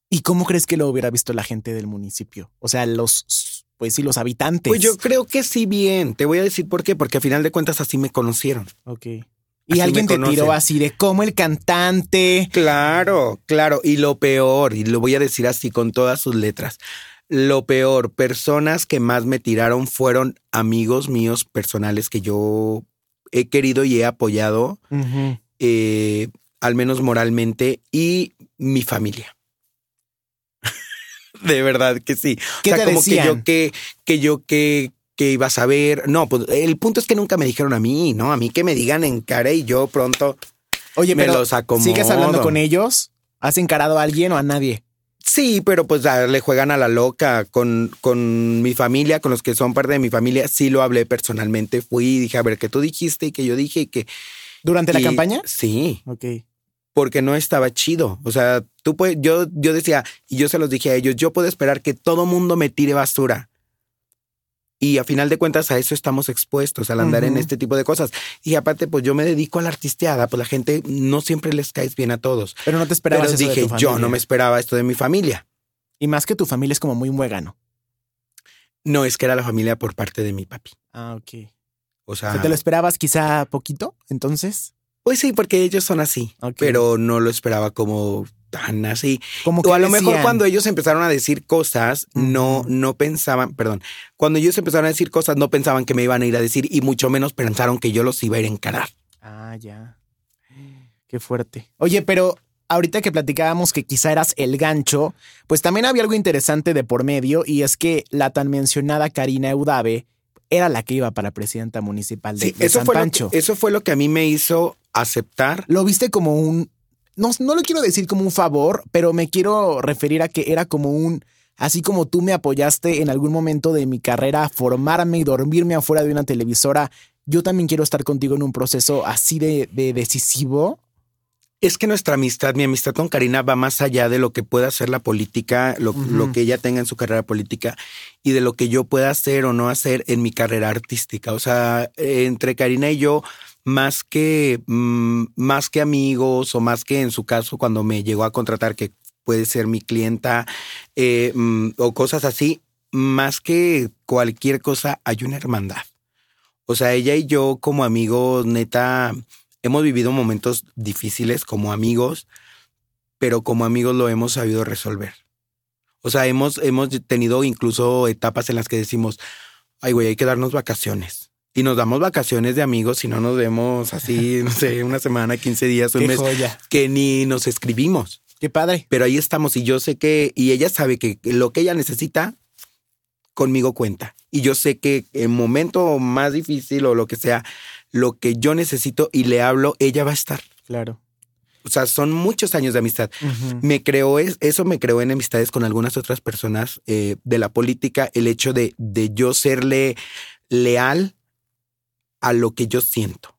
¿Y cómo crees que lo hubiera visto la gente del municipio? O sea, los, pues sí, los habitantes. Pues yo creo que sí bien, te voy a decir por qué, porque a final de cuentas así me conocieron. Ok. Así Y alguien te tiró así de cómo el cantante. Claro, claro. Y lo peor, y lo voy a decir así con todas sus letras, lo peor, personas que más me tiraron fueron amigos míos personales que yo he querido y he apoyado, eh, al menos moralmente, y mi familia. De verdad que sí. ¿Qué o sea, te como decían? que yo que, que yo que, que iba a saber. No, pues el punto es que nunca me dijeron a mí, ¿no? A mí que me digan en cara y yo pronto. Oye, Me pero los acomodo. ¿sigues hablando con ellos? ¿Has encarado a alguien o a nadie? Sí, pero pues ah, le juegan a la loca con, con mi familia, con los que son parte de mi familia. Sí lo hablé personalmente. Fui y dije, a ver, que tú dijiste y que yo dije y que. ¿Durante la campaña? Sí, Ok. porque no estaba chido. O sea, tú puedes, yo, yo decía, y yo se los dije a ellos, yo puedo esperar que todo mundo me tire basura. Y a final de cuentas a eso estamos expuestos, al andar en este tipo de cosas. Y aparte, pues yo me dedico a la artisteada, pues la gente no siempre les caes bien a todos. Pero no te esperabas Pero eso de dije, tu familia. yo no me esperaba esto de mi familia. Y más que tu familia es como muy muégano. No, es que era la familia por parte de mi papi. Ah, ok. O O sea, ¿Te lo esperabas quizá poquito? Entonces, pues sí, porque ellos son así, pero no lo esperaba como tan así. como que O a lo mejor cuando ellos empezaron a decir cosas, no, no pensaban, perdón, cuando ellos empezaron a decir cosas, no pensaban que me iban a ir a decir y mucho menos pensaron que yo los iba a ir a encarar. Ah, ya. Qué fuerte. Oye, pero ahorita que platicábamos que quizá eras el gancho, pues también había algo interesante de por medio y es que la tan mencionada Karina Eudave era la que iba para presidenta municipal de, Sí, de eso San fue, Pancho. que, eso fue lo que a mí me hizo aceptar. Lo viste como un, no, no lo quiero decir como un favor, pero me quiero referir a que era como un, así como tú me apoyaste en algún momento de mi carrera a formarme y dormirme afuera de una televisora, yo también quiero estar contigo en un proceso así de, de decisivo. Es que nuestra amistad, mi amistad con Karina va más allá de lo que pueda hacer la política, lo, lo que ella tenga en su carrera política y de lo que yo pueda hacer o no hacer en mi carrera artística. O sea, entre Karina y yo, más que, mm, más que amigos o más que en su caso cuando me llegó a contratar, que puede ser mi clienta eh, mm, o cosas así, más que cualquier cosa, hay una hermandad. O sea, ella y yo como amigos, neta, hemos vivido momentos difíciles como amigos, pero como amigos lo hemos sabido resolver. O sea, hemos, hemos tenido incluso etapas en las que decimos, ay, güey, hay que darnos vacaciones. Y nos damos vacaciones de amigos y no nos vemos así, no sé, una semana, 15 días, un Qué mes, joya. que ni nos escribimos. Qué padre. Pero ahí estamos y yo sé que, y ella sabe que lo que ella necesita, conmigo cuenta. Y yo sé que en momento más difícil o lo que sea, lo que yo necesito y le hablo, ella va a estar. Claro. O sea, son muchos años de amistad. Me creó, es- eso me creó en amistades con algunas otras personas eh, de la política, el hecho de, de yo serle leal a lo que yo siento.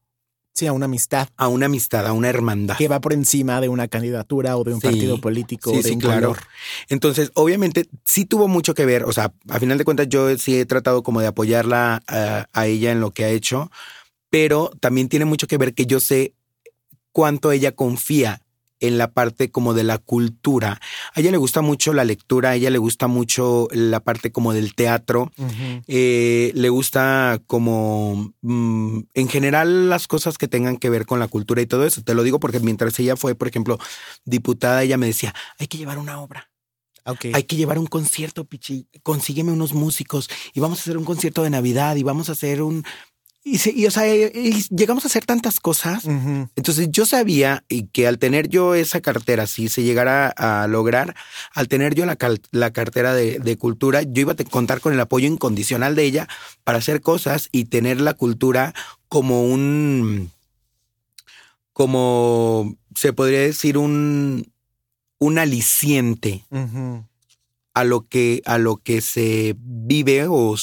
Sí, a una amistad. A una amistad, a una hermandad. Que va por encima de una candidatura o de un partido político sí, o de sí, claro. Entonces, obviamente, sí tuvo mucho que ver. O sea, a final de cuentas, yo sí he tratado como de apoyarla a, a ella en lo que ha hecho, pero también tiene mucho que ver que yo sé cuánto ella confía en la parte como de la cultura. A ella le gusta mucho la lectura, a ella le gusta mucho la parte como del teatro, eh, le gusta como mm, en general las cosas que tengan que ver con la cultura y todo eso. Te lo digo porque mientras ella fue, por ejemplo, diputada, ella me decía, hay que llevar una obra. Hay que llevar un concierto, Pichi. Consígueme unos músicos y vamos a hacer un concierto de Navidad y vamos a hacer un y, o sea, llegamos a hacer tantas cosas. Entonces yo sabía y que al tener yo esa cartera, si se llegara a lograr, al tener yo la, la cartera de, cultura, yo iba a contar con el apoyo incondicional de ella para hacer cosas y tener la cultura como un, como se podría decir, un, un aliciente a lo que, a lo que se vive o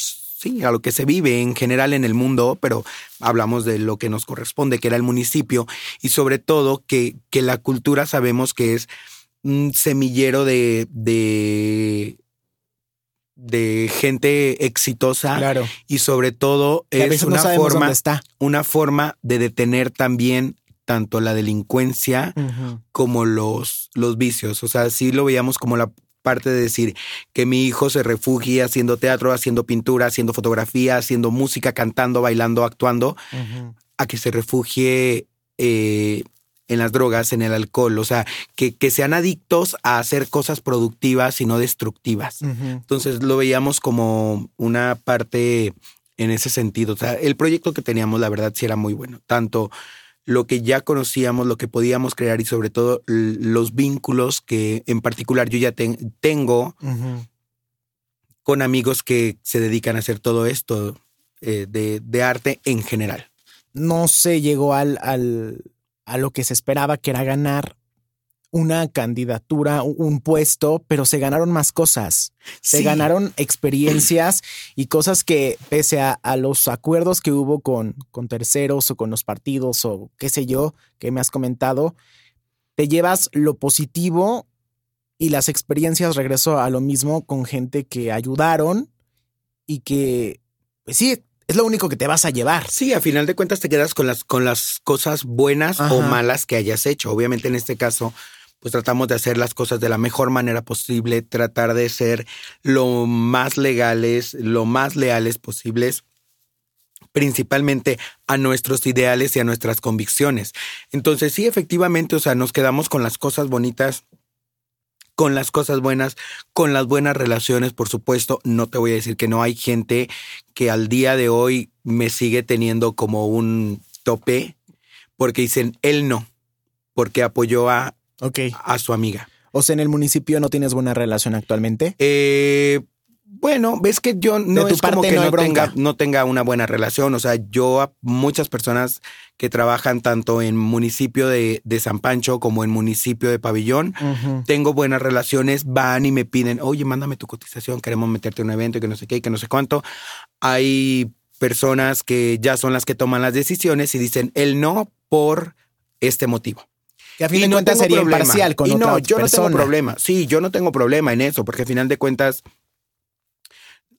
sí, a lo que se vive en general en el mundo, pero hablamos de lo que nos corresponde, que era el municipio, y sobre todo que, que la cultura sabemos que es un semillero de, de, de gente exitosa claro. y sobre todo es una forma, una forma de detener también tanto la delincuencia como los, los vicios. O sea, sí lo veíamos como la parte de decir que mi hijo se refugie haciendo teatro, haciendo pintura, haciendo fotografía, haciendo música, cantando, bailando, actuando, a que se refugie eh, en las drogas, en el alcohol, o sea, que, que, sean adictos a hacer cosas productivas y no destructivas. Entonces lo veíamos como una parte en ese sentido. O sea, el proyecto que teníamos, la verdad, sí era muy bueno, tanto lo que ya conocíamos, lo que podíamos crear y sobre todo los vínculos que en particular yo ya tengo con amigos que se dedican a hacer todo esto eh, de, arte en general. No se llegó al, al, a lo que se esperaba, que era ganar una candidatura, un puesto, pero se ganaron más cosas. Se ganaron experiencias y cosas que, pese a, los acuerdos que hubo con, con terceros o con los partidos o qué sé yo, que me has comentado, te llevas lo positivo y las experiencias, regreso a lo mismo con gente que ayudaron y que, pues sí, es lo único que te vas a llevar. Sí, a final de cuentas te quedas con las, con las cosas buenas o malas que hayas hecho. Obviamente en este caso pues tratamos de hacer las cosas de la mejor manera posible, tratar de ser lo más legales, lo más leales posibles principalmente a nuestros ideales y a nuestras convicciones. Entonces, sí, efectivamente, o sea, nos quedamos con las cosas bonitas, con las cosas buenas, con las buenas relaciones, por supuesto. No te voy a decir que no hay gente que al día de hoy me sigue teniendo como un tope porque dicen, él no, porque apoyó a a su amiga. O sea, en el municipio no tienes buena relación actualmente. Eh, bueno, ves que yo no es como que no, tenga, no, tenga, una buena relación. O sea, yo a muchas personas que trabajan tanto en municipio de, San Pancho como en municipio de Pabellón, tengo buenas relaciones, van y me piden, oye, mándame tu cotización, queremos meterte en un evento y que no sé qué y que no sé cuánto. Hay personas que ya son las que toman las decisiones y dicen el no por este motivo. Que a fin de cuentas sería imparcial con y no, yo no tengo problema. Sí, yo no tengo problema en eso, porque a final de cuentas,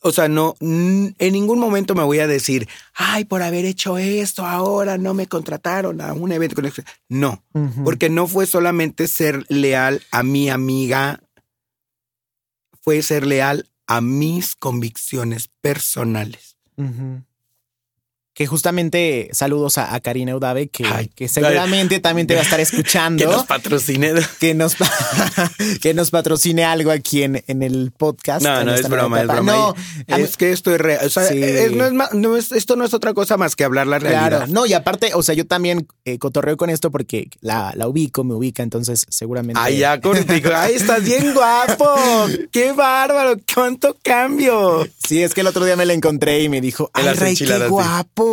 o sea, no, en ningún momento me voy a decir, ay, por haber hecho esto, ahora no me contrataron a un evento No, porque no fue solamente ser leal a mi amiga, fue ser leal a mis convicciones personales que justamente saludos a, Karina Udave, que, que seguramente también te va a estar escuchando. que nos patrocine. Que nos, que nos patrocine algo aquí en, en el podcast. No, no, es broma, es broma. No, es que esto es real. O sea, no es esto no es otra cosa más que hablar la realidad. Claro, no, y aparte, o sea, yo también eh, cotorreo con esto porque la, la ubico, me ubica, entonces seguramente. Ay, ya contigo. Ay, estás bien guapo. Qué bárbaro. Cuánto cambio. Sí, es que el otro día me la encontré y me dijo, ay, Rey, qué guapo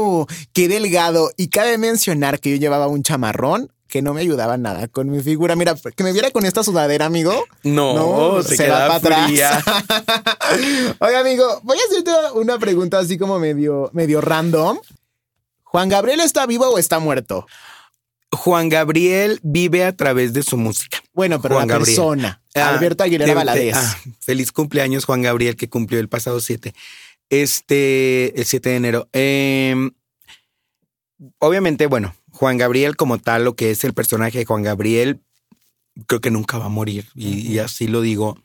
qué delgado. Y cabe mencionar que yo llevaba un chamarrón que no me ayudaba nada con mi figura. Mira, que me viera con esta sudadera, amigo. No, se, va para atrás. Oye, amigo, voy a hacerte una pregunta así como medio, medio random. ¿Juan Gabriel está vivo o está muerto? Juan Gabriel vive a través de su música. Bueno, pero Juan la Gabriel. persona. Ah, Alberto Aguilera Valadez. ah, feliz cumpleaños, Juan Gabriel, que cumplió el pasado 7. Este, el 7 de enero. Eh, obviamente, bueno, Juan Gabriel como tal, lo que es el personaje de Juan Gabriel, creo que nunca va a morir. Y, y así lo digo.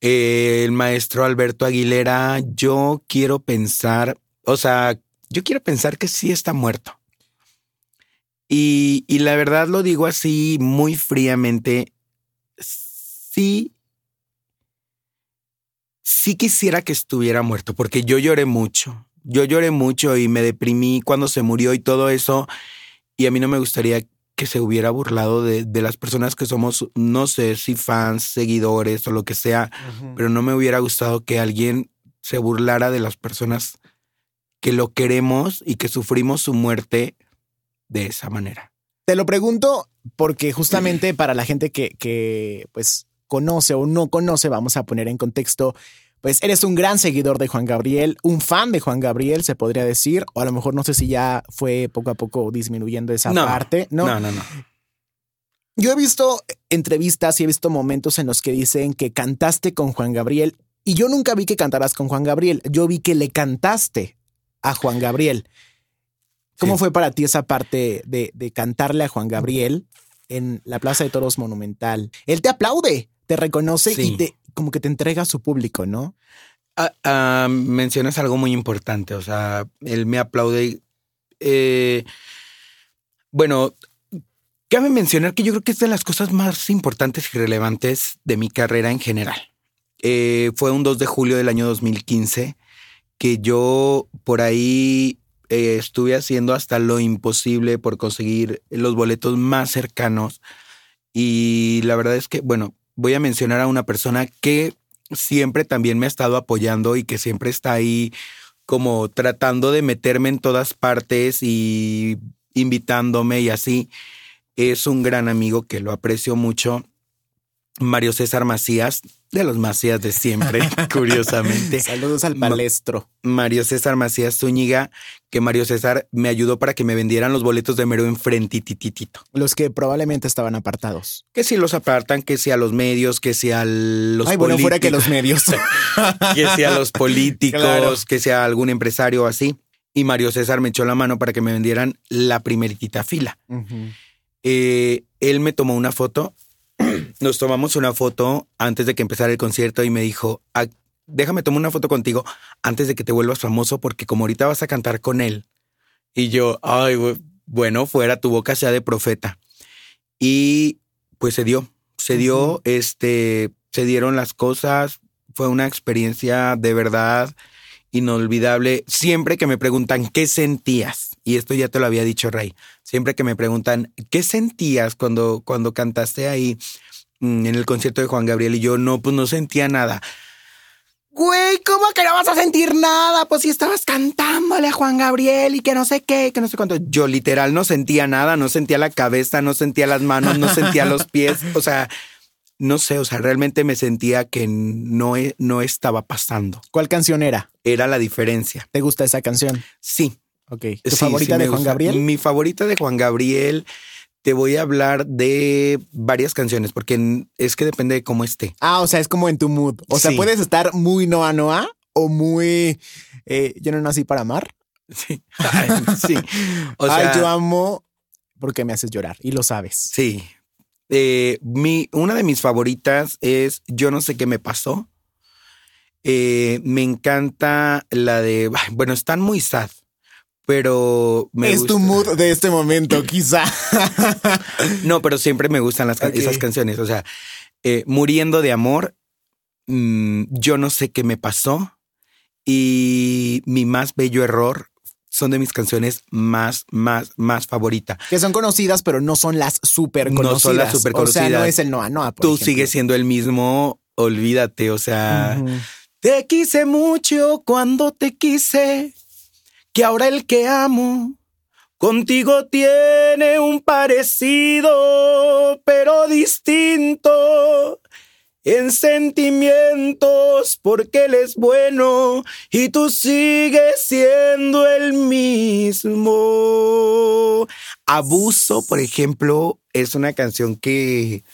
Eh, el maestro Alberto Aguilera, yo quiero pensar, o sea, yo quiero pensar que sí está muerto. Y, y la verdad lo digo así muy fríamente. Sí, sí quisiera que estuviera muerto, porque yo lloré mucho. Yo lloré mucho y me deprimí cuando se murió y todo eso. Y a mí no me gustaría que se hubiera burlado de, de las personas que somos, no sé si fans, seguidores o lo que sea, pero no me hubiera gustado que alguien se burlara de las personas que lo queremos y que sufrimos su muerte de esa manera. Te lo pregunto porque justamente para la gente que, que pues conoce o no conoce, vamos a poner en contexto, pues eres un gran seguidor de Juan Gabriel, un fan de Juan Gabriel, se podría decir, o a lo mejor no sé si ya fue poco a poco disminuyendo esa No, parte, ¿no? no, no. no. Yo he visto entrevistas y he visto momentos en los que dicen que cantaste con Juan Gabriel y yo nunca vi que cantaras con Juan Gabriel, yo vi que le cantaste a Juan Gabriel. ¿Cómo Sí. fue para ti esa parte de, de cantarle a Juan Gabriel en la Plaza de Toros Monumental? Él te aplaude, te reconoce Sí. y te como que te entrega a su público, ¿no? Ah, ah, mencionas algo muy importante, o sea, él me aplaude. Eh, bueno, cabe mencionar que yo creo que es de las cosas más importantes y relevantes de mi carrera en general. Eh, fue un 2 de julio del año 2015 que yo por ahí eh, estuve haciendo hasta lo imposible por conseguir los boletos más cercanos. Y la verdad es que, bueno, voy a mencionar a una persona que siempre también me ha estado apoyando y que siempre está ahí como tratando de meterme en todas partes y invitándome y así. Es un gran amigo que lo aprecio mucho. Mario César Macías, de los Macías de siempre, curiosamente. Saludos al Ma- palestro. Mario César Macías Zúñiga, que Mario César me ayudó para que me vendieran los boletos de mero enfrentititito. Los que probablemente estaban apartados. Que si los apartan, que si a los medios, que si a los Ay, bueno, fuera que los medios. que sea los políticos, Claro. que sea algún empresario o así. Y Mario César me echó la mano para que me vendieran la primeritita fila. Eh, él me tomó una foto, nos tomamos una foto antes de que empezara el concierto y me dijo, "Ah, déjame tomar una foto contigo antes de que te vuelvas famoso porque como ahorita vas a cantar con él. Y yo, ay, bueno, fuera tu boca sea de profeta. Y pues se dio, se dio, este, se dieron las cosas, fue una experiencia de verdad inolvidable. Siempre que me preguntan qué sentías, y esto ya te lo había dicho Rey, siempre que me preguntan qué sentías cuando, cuando cantaste ahí en el concierto de Juan Gabriel y yo no, pues no sentía nada. Güey, ¿cómo que no vas a sentir nada? Pues si estabas cantándole a Juan Gabriel y que no sé qué, que no sé cuánto. Yo literal no sentía nada, no sentía la cabeza, no sentía las manos, no sentía los pies. O sea, no sé, o sea, realmente me sentía que no, e- no estaba pasando. ¿Cuál canción era? Era la diferencia. ¿Te gusta esa canción? Sí. Ok. ¿Tu sí, favorita sí de Juan gusta. Gabriel? Mi favorita de Juan Gabriel, te voy a hablar de varias canciones, porque es que depende de cómo esté. Ah, o sea, es como en tu mood. O sea, puedes estar muy Noa Noa o muy eh, Yo no nací para amar. Sí. Ay, sí. O Ay, sea, yo amo porque me haces llorar y lo sabes. Sí. Eh, mi, una de mis favoritas es Yo no sé qué me pasó. Eh, me encanta la de. Bueno, están muy sad, pero me es gusta- tu mood de este momento, quizá. No, pero siempre me gustan las, esas canciones. O sea, eh, Muriendo de amor, mm, Yo no sé qué me pasó y Mi más bello error son de mis canciones más, más, más favoritas. que son conocidas, pero no son las súper No conocidas. son las súper O sea, no conocidas. es el Noa Noa. Tú ejemplo. sigues siendo el mismo, olvídate, o sea. Te quise mucho cuando te quise, que ahora el que amo contigo tiene un parecido, pero distinto. en sentimientos porque él es bueno y tú sigues siendo el mismo. Abuso, por ejemplo, es una canción que...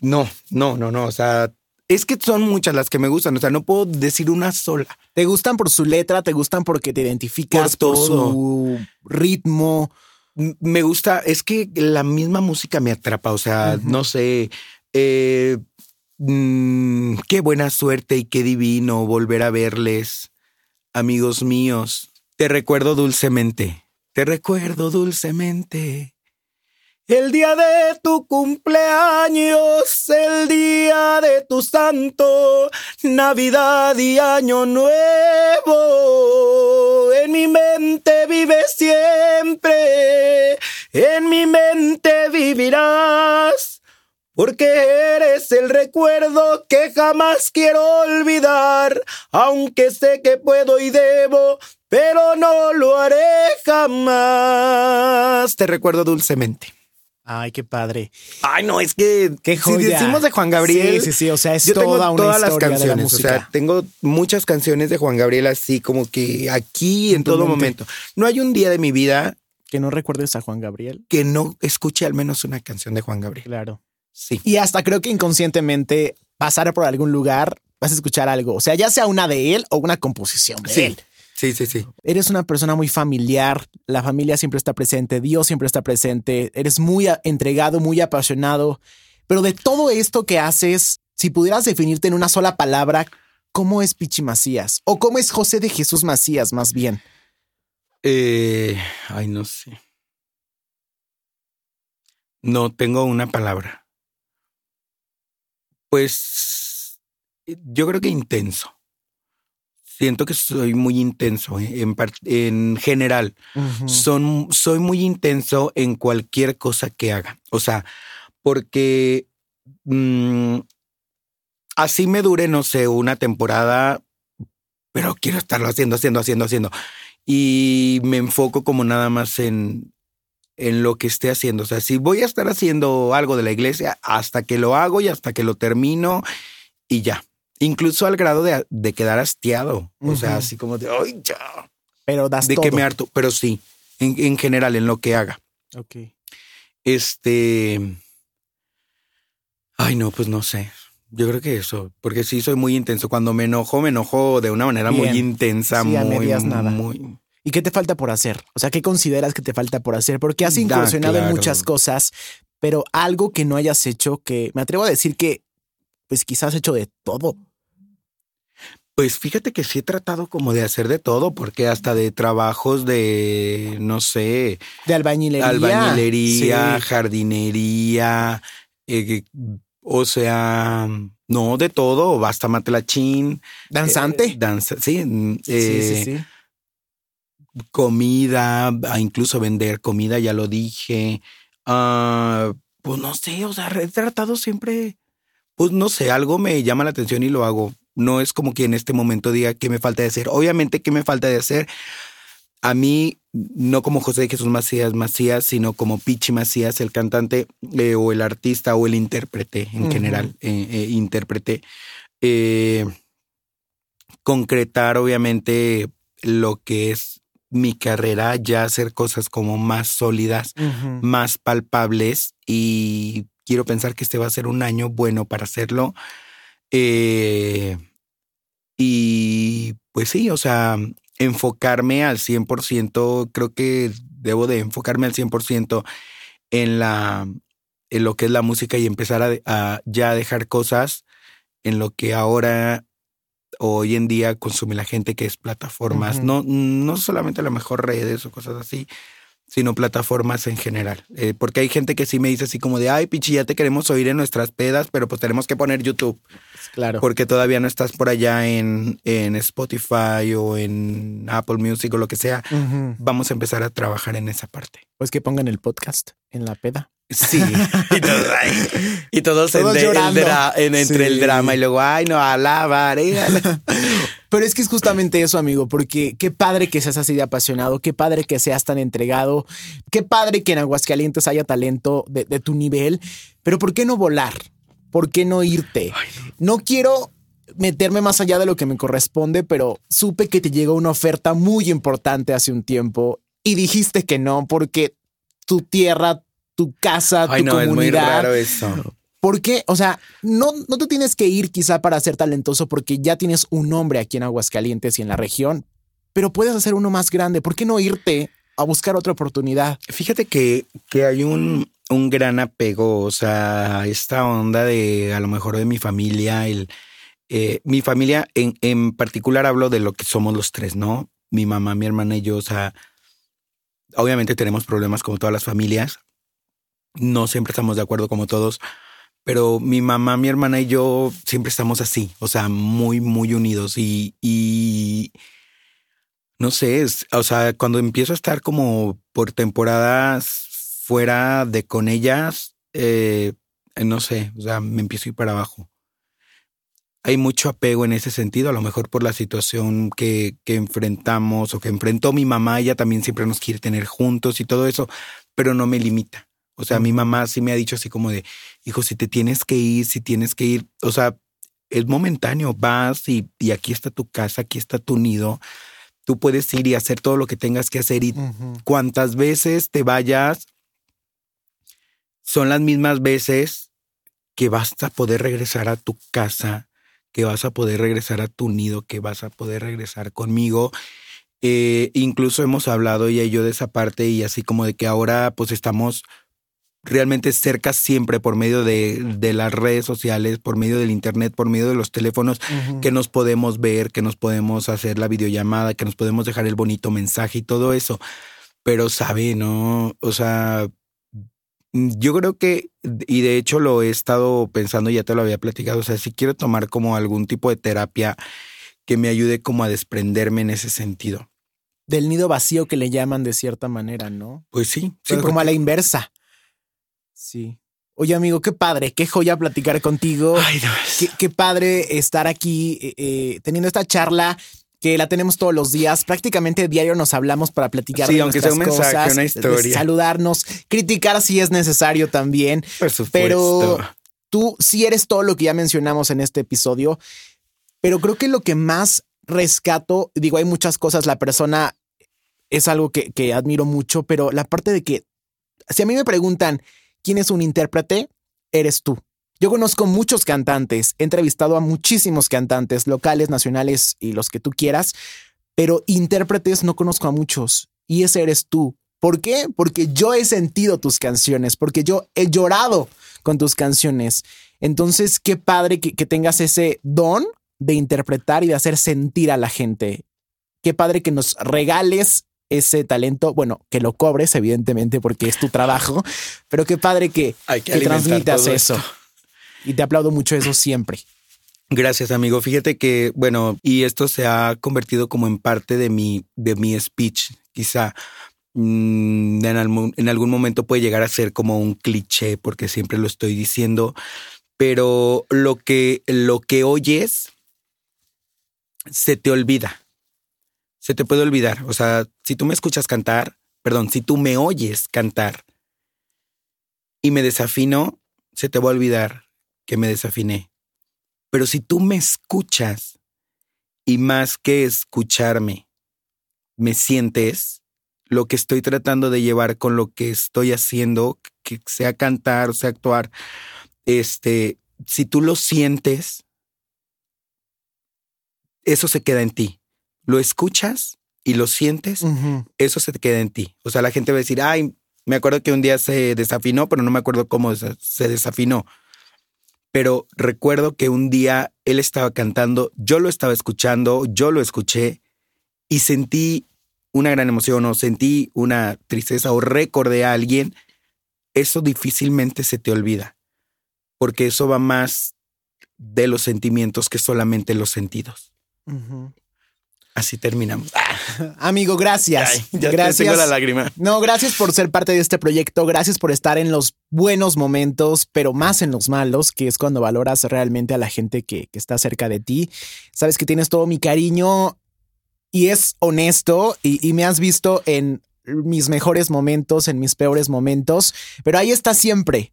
No, no, no, no, o sea, es que son muchas las que me gustan, o sea, no puedo decir una sola. ¿Te gustan por su letra? ¿Te gustan porque te identificas Por por, su ritmo? Me gusta, es que la misma música me atrapa, o sea, no sé, eh, mm, qué buena suerte y qué divino volver a verles, amigos míos. Te recuerdo dulcemente, te recuerdo dulcemente. El día de tu cumpleaños, el día de tu santo, Navidad y Año Nuevo. En mi mente vive siempre, en mi mente vivirás, porque eres el recuerdo que jamás quiero olvidar, aunque sé que puedo y debo, pero no lo haré jamás. Te recuerdo dulcemente. Ay, qué padre. Ay, no, es que Qué si decimos de Juan Gabriel, Sí, sí, sí. O sea, es yo tengo toda una todas las de la canciones, o sea, tengo muchas canciones de Juan Gabriel así como que aquí en, todo momento. No hay un día de mi vida que no recuerdes a Juan Gabriel. que no escuche al menos una canción de Juan Gabriel. Claro. Sí. Y hasta creo que inconscientemente pasar por algún lugar vas a escuchar algo. O sea, ya sea una de él o una composición de Sí. él. Sí, sí, sí. Eres una persona muy familiar, la familia siempre está presente, Dios siempre está presente, eres muy entregado, muy apasionado, pero de todo esto que haces, si pudieras definirte en una sola palabra, ¿cómo es Pichi Macías? ¿O cómo es José de Jesús Macías más bien? Eh, ay, no sé. No tengo una palabra. Pues yo creo que intenso. Siento que soy muy intenso eh, en, general. Son, soy muy intenso en cualquier cosa que haga. O sea, porque mm, así me dure, no sé, una temporada, pero quiero estarlo haciendo, haciendo, haciendo, haciendo. Y me enfoco como nada más en, en lo que esté haciendo. O sea, si voy a estar haciendo algo de la iglesia, hasta que lo hago y hasta que lo termino y ya. Incluso al grado de, de quedar hastiado. O sea, así como de, ay, ya Pero das de todo. que me harto, pero sí, en, en general, en lo que haga. Ok. Este. Ay, no, pues no sé. Yo creo que eso, porque sí soy muy intenso. Cuando me enojo, me enojo de una manera muy intensa, Sí, muy, nada. muy. ¿Y qué te falta por hacer? O sea, ¿qué consideras que te falta por hacer? Porque has incursionado en claro. muchas cosas, pero algo que no hayas hecho, que me atrevo a decir que, pues quizás hecho de todo. Pues fíjate que sí he tratado como de hacer de todo, porque hasta de trabajos de, no sé, De albañilería. albañilería, Sí. jardinería, eh, o sea, no de todo, hasta matelachín. Danzante. eh, danza, sí, mm, sí, eh, sí, sí. comida, incluso vender comida, ya lo dije. Ah, pues no sé, o sea, he tratado siempre, pues no sé, algo me llama la atención y lo hago. No es como que en este momento diga qué me falta de hacer. Obviamente, qué me falta de hacer. A mí, no como José de Jesús Macías Macías, sino como Pichi Macías, el cantante eh, o el artista o el intérprete en general, eh, eh, intérprete. eh, concretar, obviamente, lo que es mi carrera, ya hacer cosas como más sólidas, más palpables y quiero pensar que este va a ser un año bueno para hacerlo. Eh, y pues sí, o sea, enfocarme al 100%, creo que debo de enfocarme al 100% en la en lo que es la música y empezar a, a ya dejar cosas en lo que ahora hoy en día consume la gente que es plataformas, Ujú. no, no solamente a lo mejor redes o cosas así, sino plataformas en general. Eh, porque hay gente que sí me dice así como de, ay, Pichi, ya te queremos oír en nuestras pedas, pero pues tenemos que poner YouTube, Claro. porque todavía no estás por allá en, en Spotify o en Apple Music o lo que sea. Vamos a empezar a trabajar en esa parte. Pues que pongan el podcast en la peda. Sí, y todos, ay, y todos, Todos en de- el en- entre Sí. el drama y luego, ay, no, alabaré. ala-". Pero es que es justamente eso, amigo, porque qué padre que seas así de apasionado, qué padre que seas tan entregado, qué padre que en Aguascalientes haya talento de, de tu nivel, pero ¿por qué no volar? ¿por qué no irte? no quiero meterme más allá de lo que me corresponde, pero supe que te llegó una oferta muy importante hace un tiempo y dijiste que no porque tu tierra, tu casa, Ay, tu no, es muy comunidad. raro eso. ¿Por qué? O sea, no, no te tienes que ir quizá para ser talentoso porque ya tienes un nombre aquí en Aguascalientes y en la región, pero puedes hacer uno más grande. ¿Por qué no irte a buscar otra oportunidad? Fíjate que, que hay un, un gran apego, o sea, esta onda de a lo mejor de mi familia, el, eh, mi familia en, en particular hablo de lo que somos los tres, ¿no? Mi mamá, mi hermana y yo, o sea, obviamente tenemos problemas como todas las familias, no siempre estamos de acuerdo como todos, pero mi mamá, mi hermana y yo siempre estamos así, o sea, muy, muy unidos y, no sé, es, o sea, cuando empiezo a estar como por temporadas fuera de con ellas, eh, no sé, o sea, me empiezo a ir para abajo. Hay mucho apego en ese sentido, a lo mejor por la situación que, que enfrentamos o que enfrentó mi mamá, ella también siempre nos quiere tener juntos y todo eso, pero no me limita. O sea, mi mamá sí me ha dicho así como de, hijo, si te tienes que ir, si tienes que ir, o sea, es momentáneo, vas y, y aquí está tu casa, aquí está tu nido, tú puedes ir y hacer todo lo que tengas que hacer y Ujú. cuantas veces te vayas, son las mismas veces que vas a poder regresar a tu casa, que vas a poder regresar a tu nido, que vas a poder regresar conmigo. Eh, incluso hemos hablado ella y yo de esa parte y así como de que ahora pues estamos realmente cerca siempre por medio de, de las redes sociales, por medio del internet, por medio de los teléfonos, que nos podemos ver, que nos podemos hacer la videollamada, que nos podemos dejar el bonito mensaje y todo eso. Pero sabe, ¿no? O sea, yo creo que, y de hecho lo he estado pensando, ya te lo había platicado, o sea, si quiero tomar como algún tipo de terapia que me ayude como a desprenderme en ese sentido. Del nido vacío que le llaman de cierta manera, ¿no? Pues sí, sí, Pero como a la inversa. Sí. Oye, amigo, qué padre, qué joya platicar contigo. Ay, es- Qué, qué padre estar aquí eh, eh, teniendo esta charla que la tenemos todos los días. Prácticamente diario nos hablamos para platicar Sí, de aunque sea un nuestras mensaje, cosas, una historia. saludarnos, criticar si es necesario también. por supuesto. Pero tú sí eres todo lo que ya mencionamos en este episodio, pero creo que lo que más rescato, digo, hay muchas cosas, la persona es algo que, que admiro mucho, pero la parte de que, si a mí me preguntan quién es un intérprete, eres tú. Yo conozco muchos cantantes, he entrevistado a muchísimos cantantes locales, nacionales y los que tú quieras, pero intérpretes no conozco a muchos y ese eres tú. ¿Por qué? Porque yo he sentido tus canciones, porque yo he llorado con tus canciones. Entonces, qué padre que, que tengas ese don de interpretar y de hacer sentir a la gente. Qué padre que nos regales ese talento, bueno, que lo cobres, evidentemente, porque es tu trabajo, pero qué padre que, Hay que transmitas eso. esto. Y te aplaudo mucho eso siempre. Gracias, amigo. Fíjate que, bueno, y esto se ha convertido como en parte de mi, de mi speech. Quizá mm, en, algún, en algún momento puede llegar a ser como un cliché, porque siempre lo estoy diciendo. Pero lo que, lo que oyes se te olvida. Se te puede olvidar. O sea, si tú me escuchas cantar, perdón, si tú me oyes cantar y me desafino, se te va a olvidar que me desafiné. Pero si tú me escuchas y más que escucharme, me sientes lo que estoy tratando de llevar con lo que estoy haciendo, que sea cantar o sea actuar, este, si tú lo sientes, eso se queda en ti. Lo escuchas y lo sientes, eso se te queda en ti. O sea, la gente va a decir, ay, me acuerdo que un día se desafinó, pero no me acuerdo cómo se desafinó. Pero recuerdo que un día él estaba cantando, yo lo estaba escuchando, yo lo escuché y sentí una gran emoción o sentí una tristeza o recordé a alguien. Eso difícilmente se te olvida, porque eso va más de los sentimientos que solamente los sentidos. Ujú. Así terminamos. Amigo, gracias. Ay, ya te gracias. tengo la lágrima. No, gracias por ser parte de este proyecto, gracias por estar en los buenos momentos, pero más en los malos, que es cuando valoras realmente a la gente que, que está cerca de ti. Sabes que tienes todo mi cariño y es honesto y, y me has visto en mis mejores momentos, en mis peores momentos, pero ahí está siempre.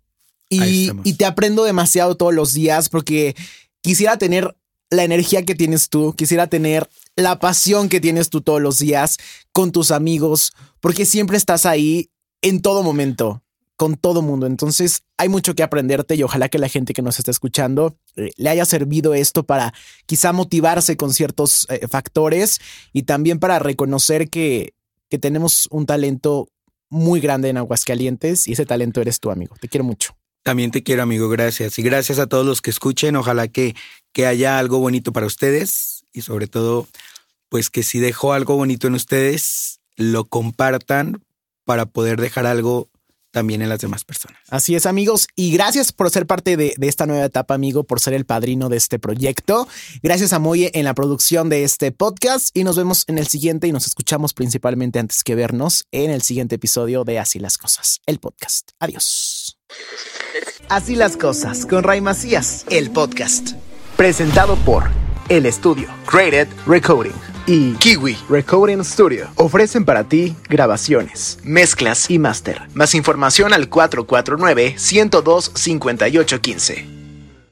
y, y te aprendo demasiado todos los días porque quisiera tener la energía que tienes tú, quisiera tener la pasión que tienes tú todos los días con tus amigos, porque siempre estás ahí en todo momento, con todo mundo. Entonces hay mucho que aprenderte y ojalá que la gente que nos está escuchando eh, le haya servido esto para quizá motivarse con ciertos eh, factores y también para reconocer que, que tenemos un talento muy grande en Aguascalientes y ese talento eres tú, amigo. Te quiero mucho. También te quiero, amigo. Gracias. Y gracias a todos los que escuchen. Ojalá que, que haya algo bonito para ustedes y sobre todo, pues que si dejó algo bonito en ustedes, lo compartan para poder dejar algo también en las demás personas. Así es, amigos. Y gracias por ser parte de, de, esta nueva etapa, amigo, por ser el padrino de este proyecto. Gracias a Moye en la producción de este podcast y nos vemos en el siguiente y nos escuchamos principalmente antes que vernos en el siguiente episodio de Así las Cosas, el podcast. Adiós. Así las Cosas con Ray Macías, el podcast. Presentado por El Estudio, Created Recording y Kiwi Recording Studio ofrecen para ti grabaciones, mezclas y máster. Más información al 449 102 5815.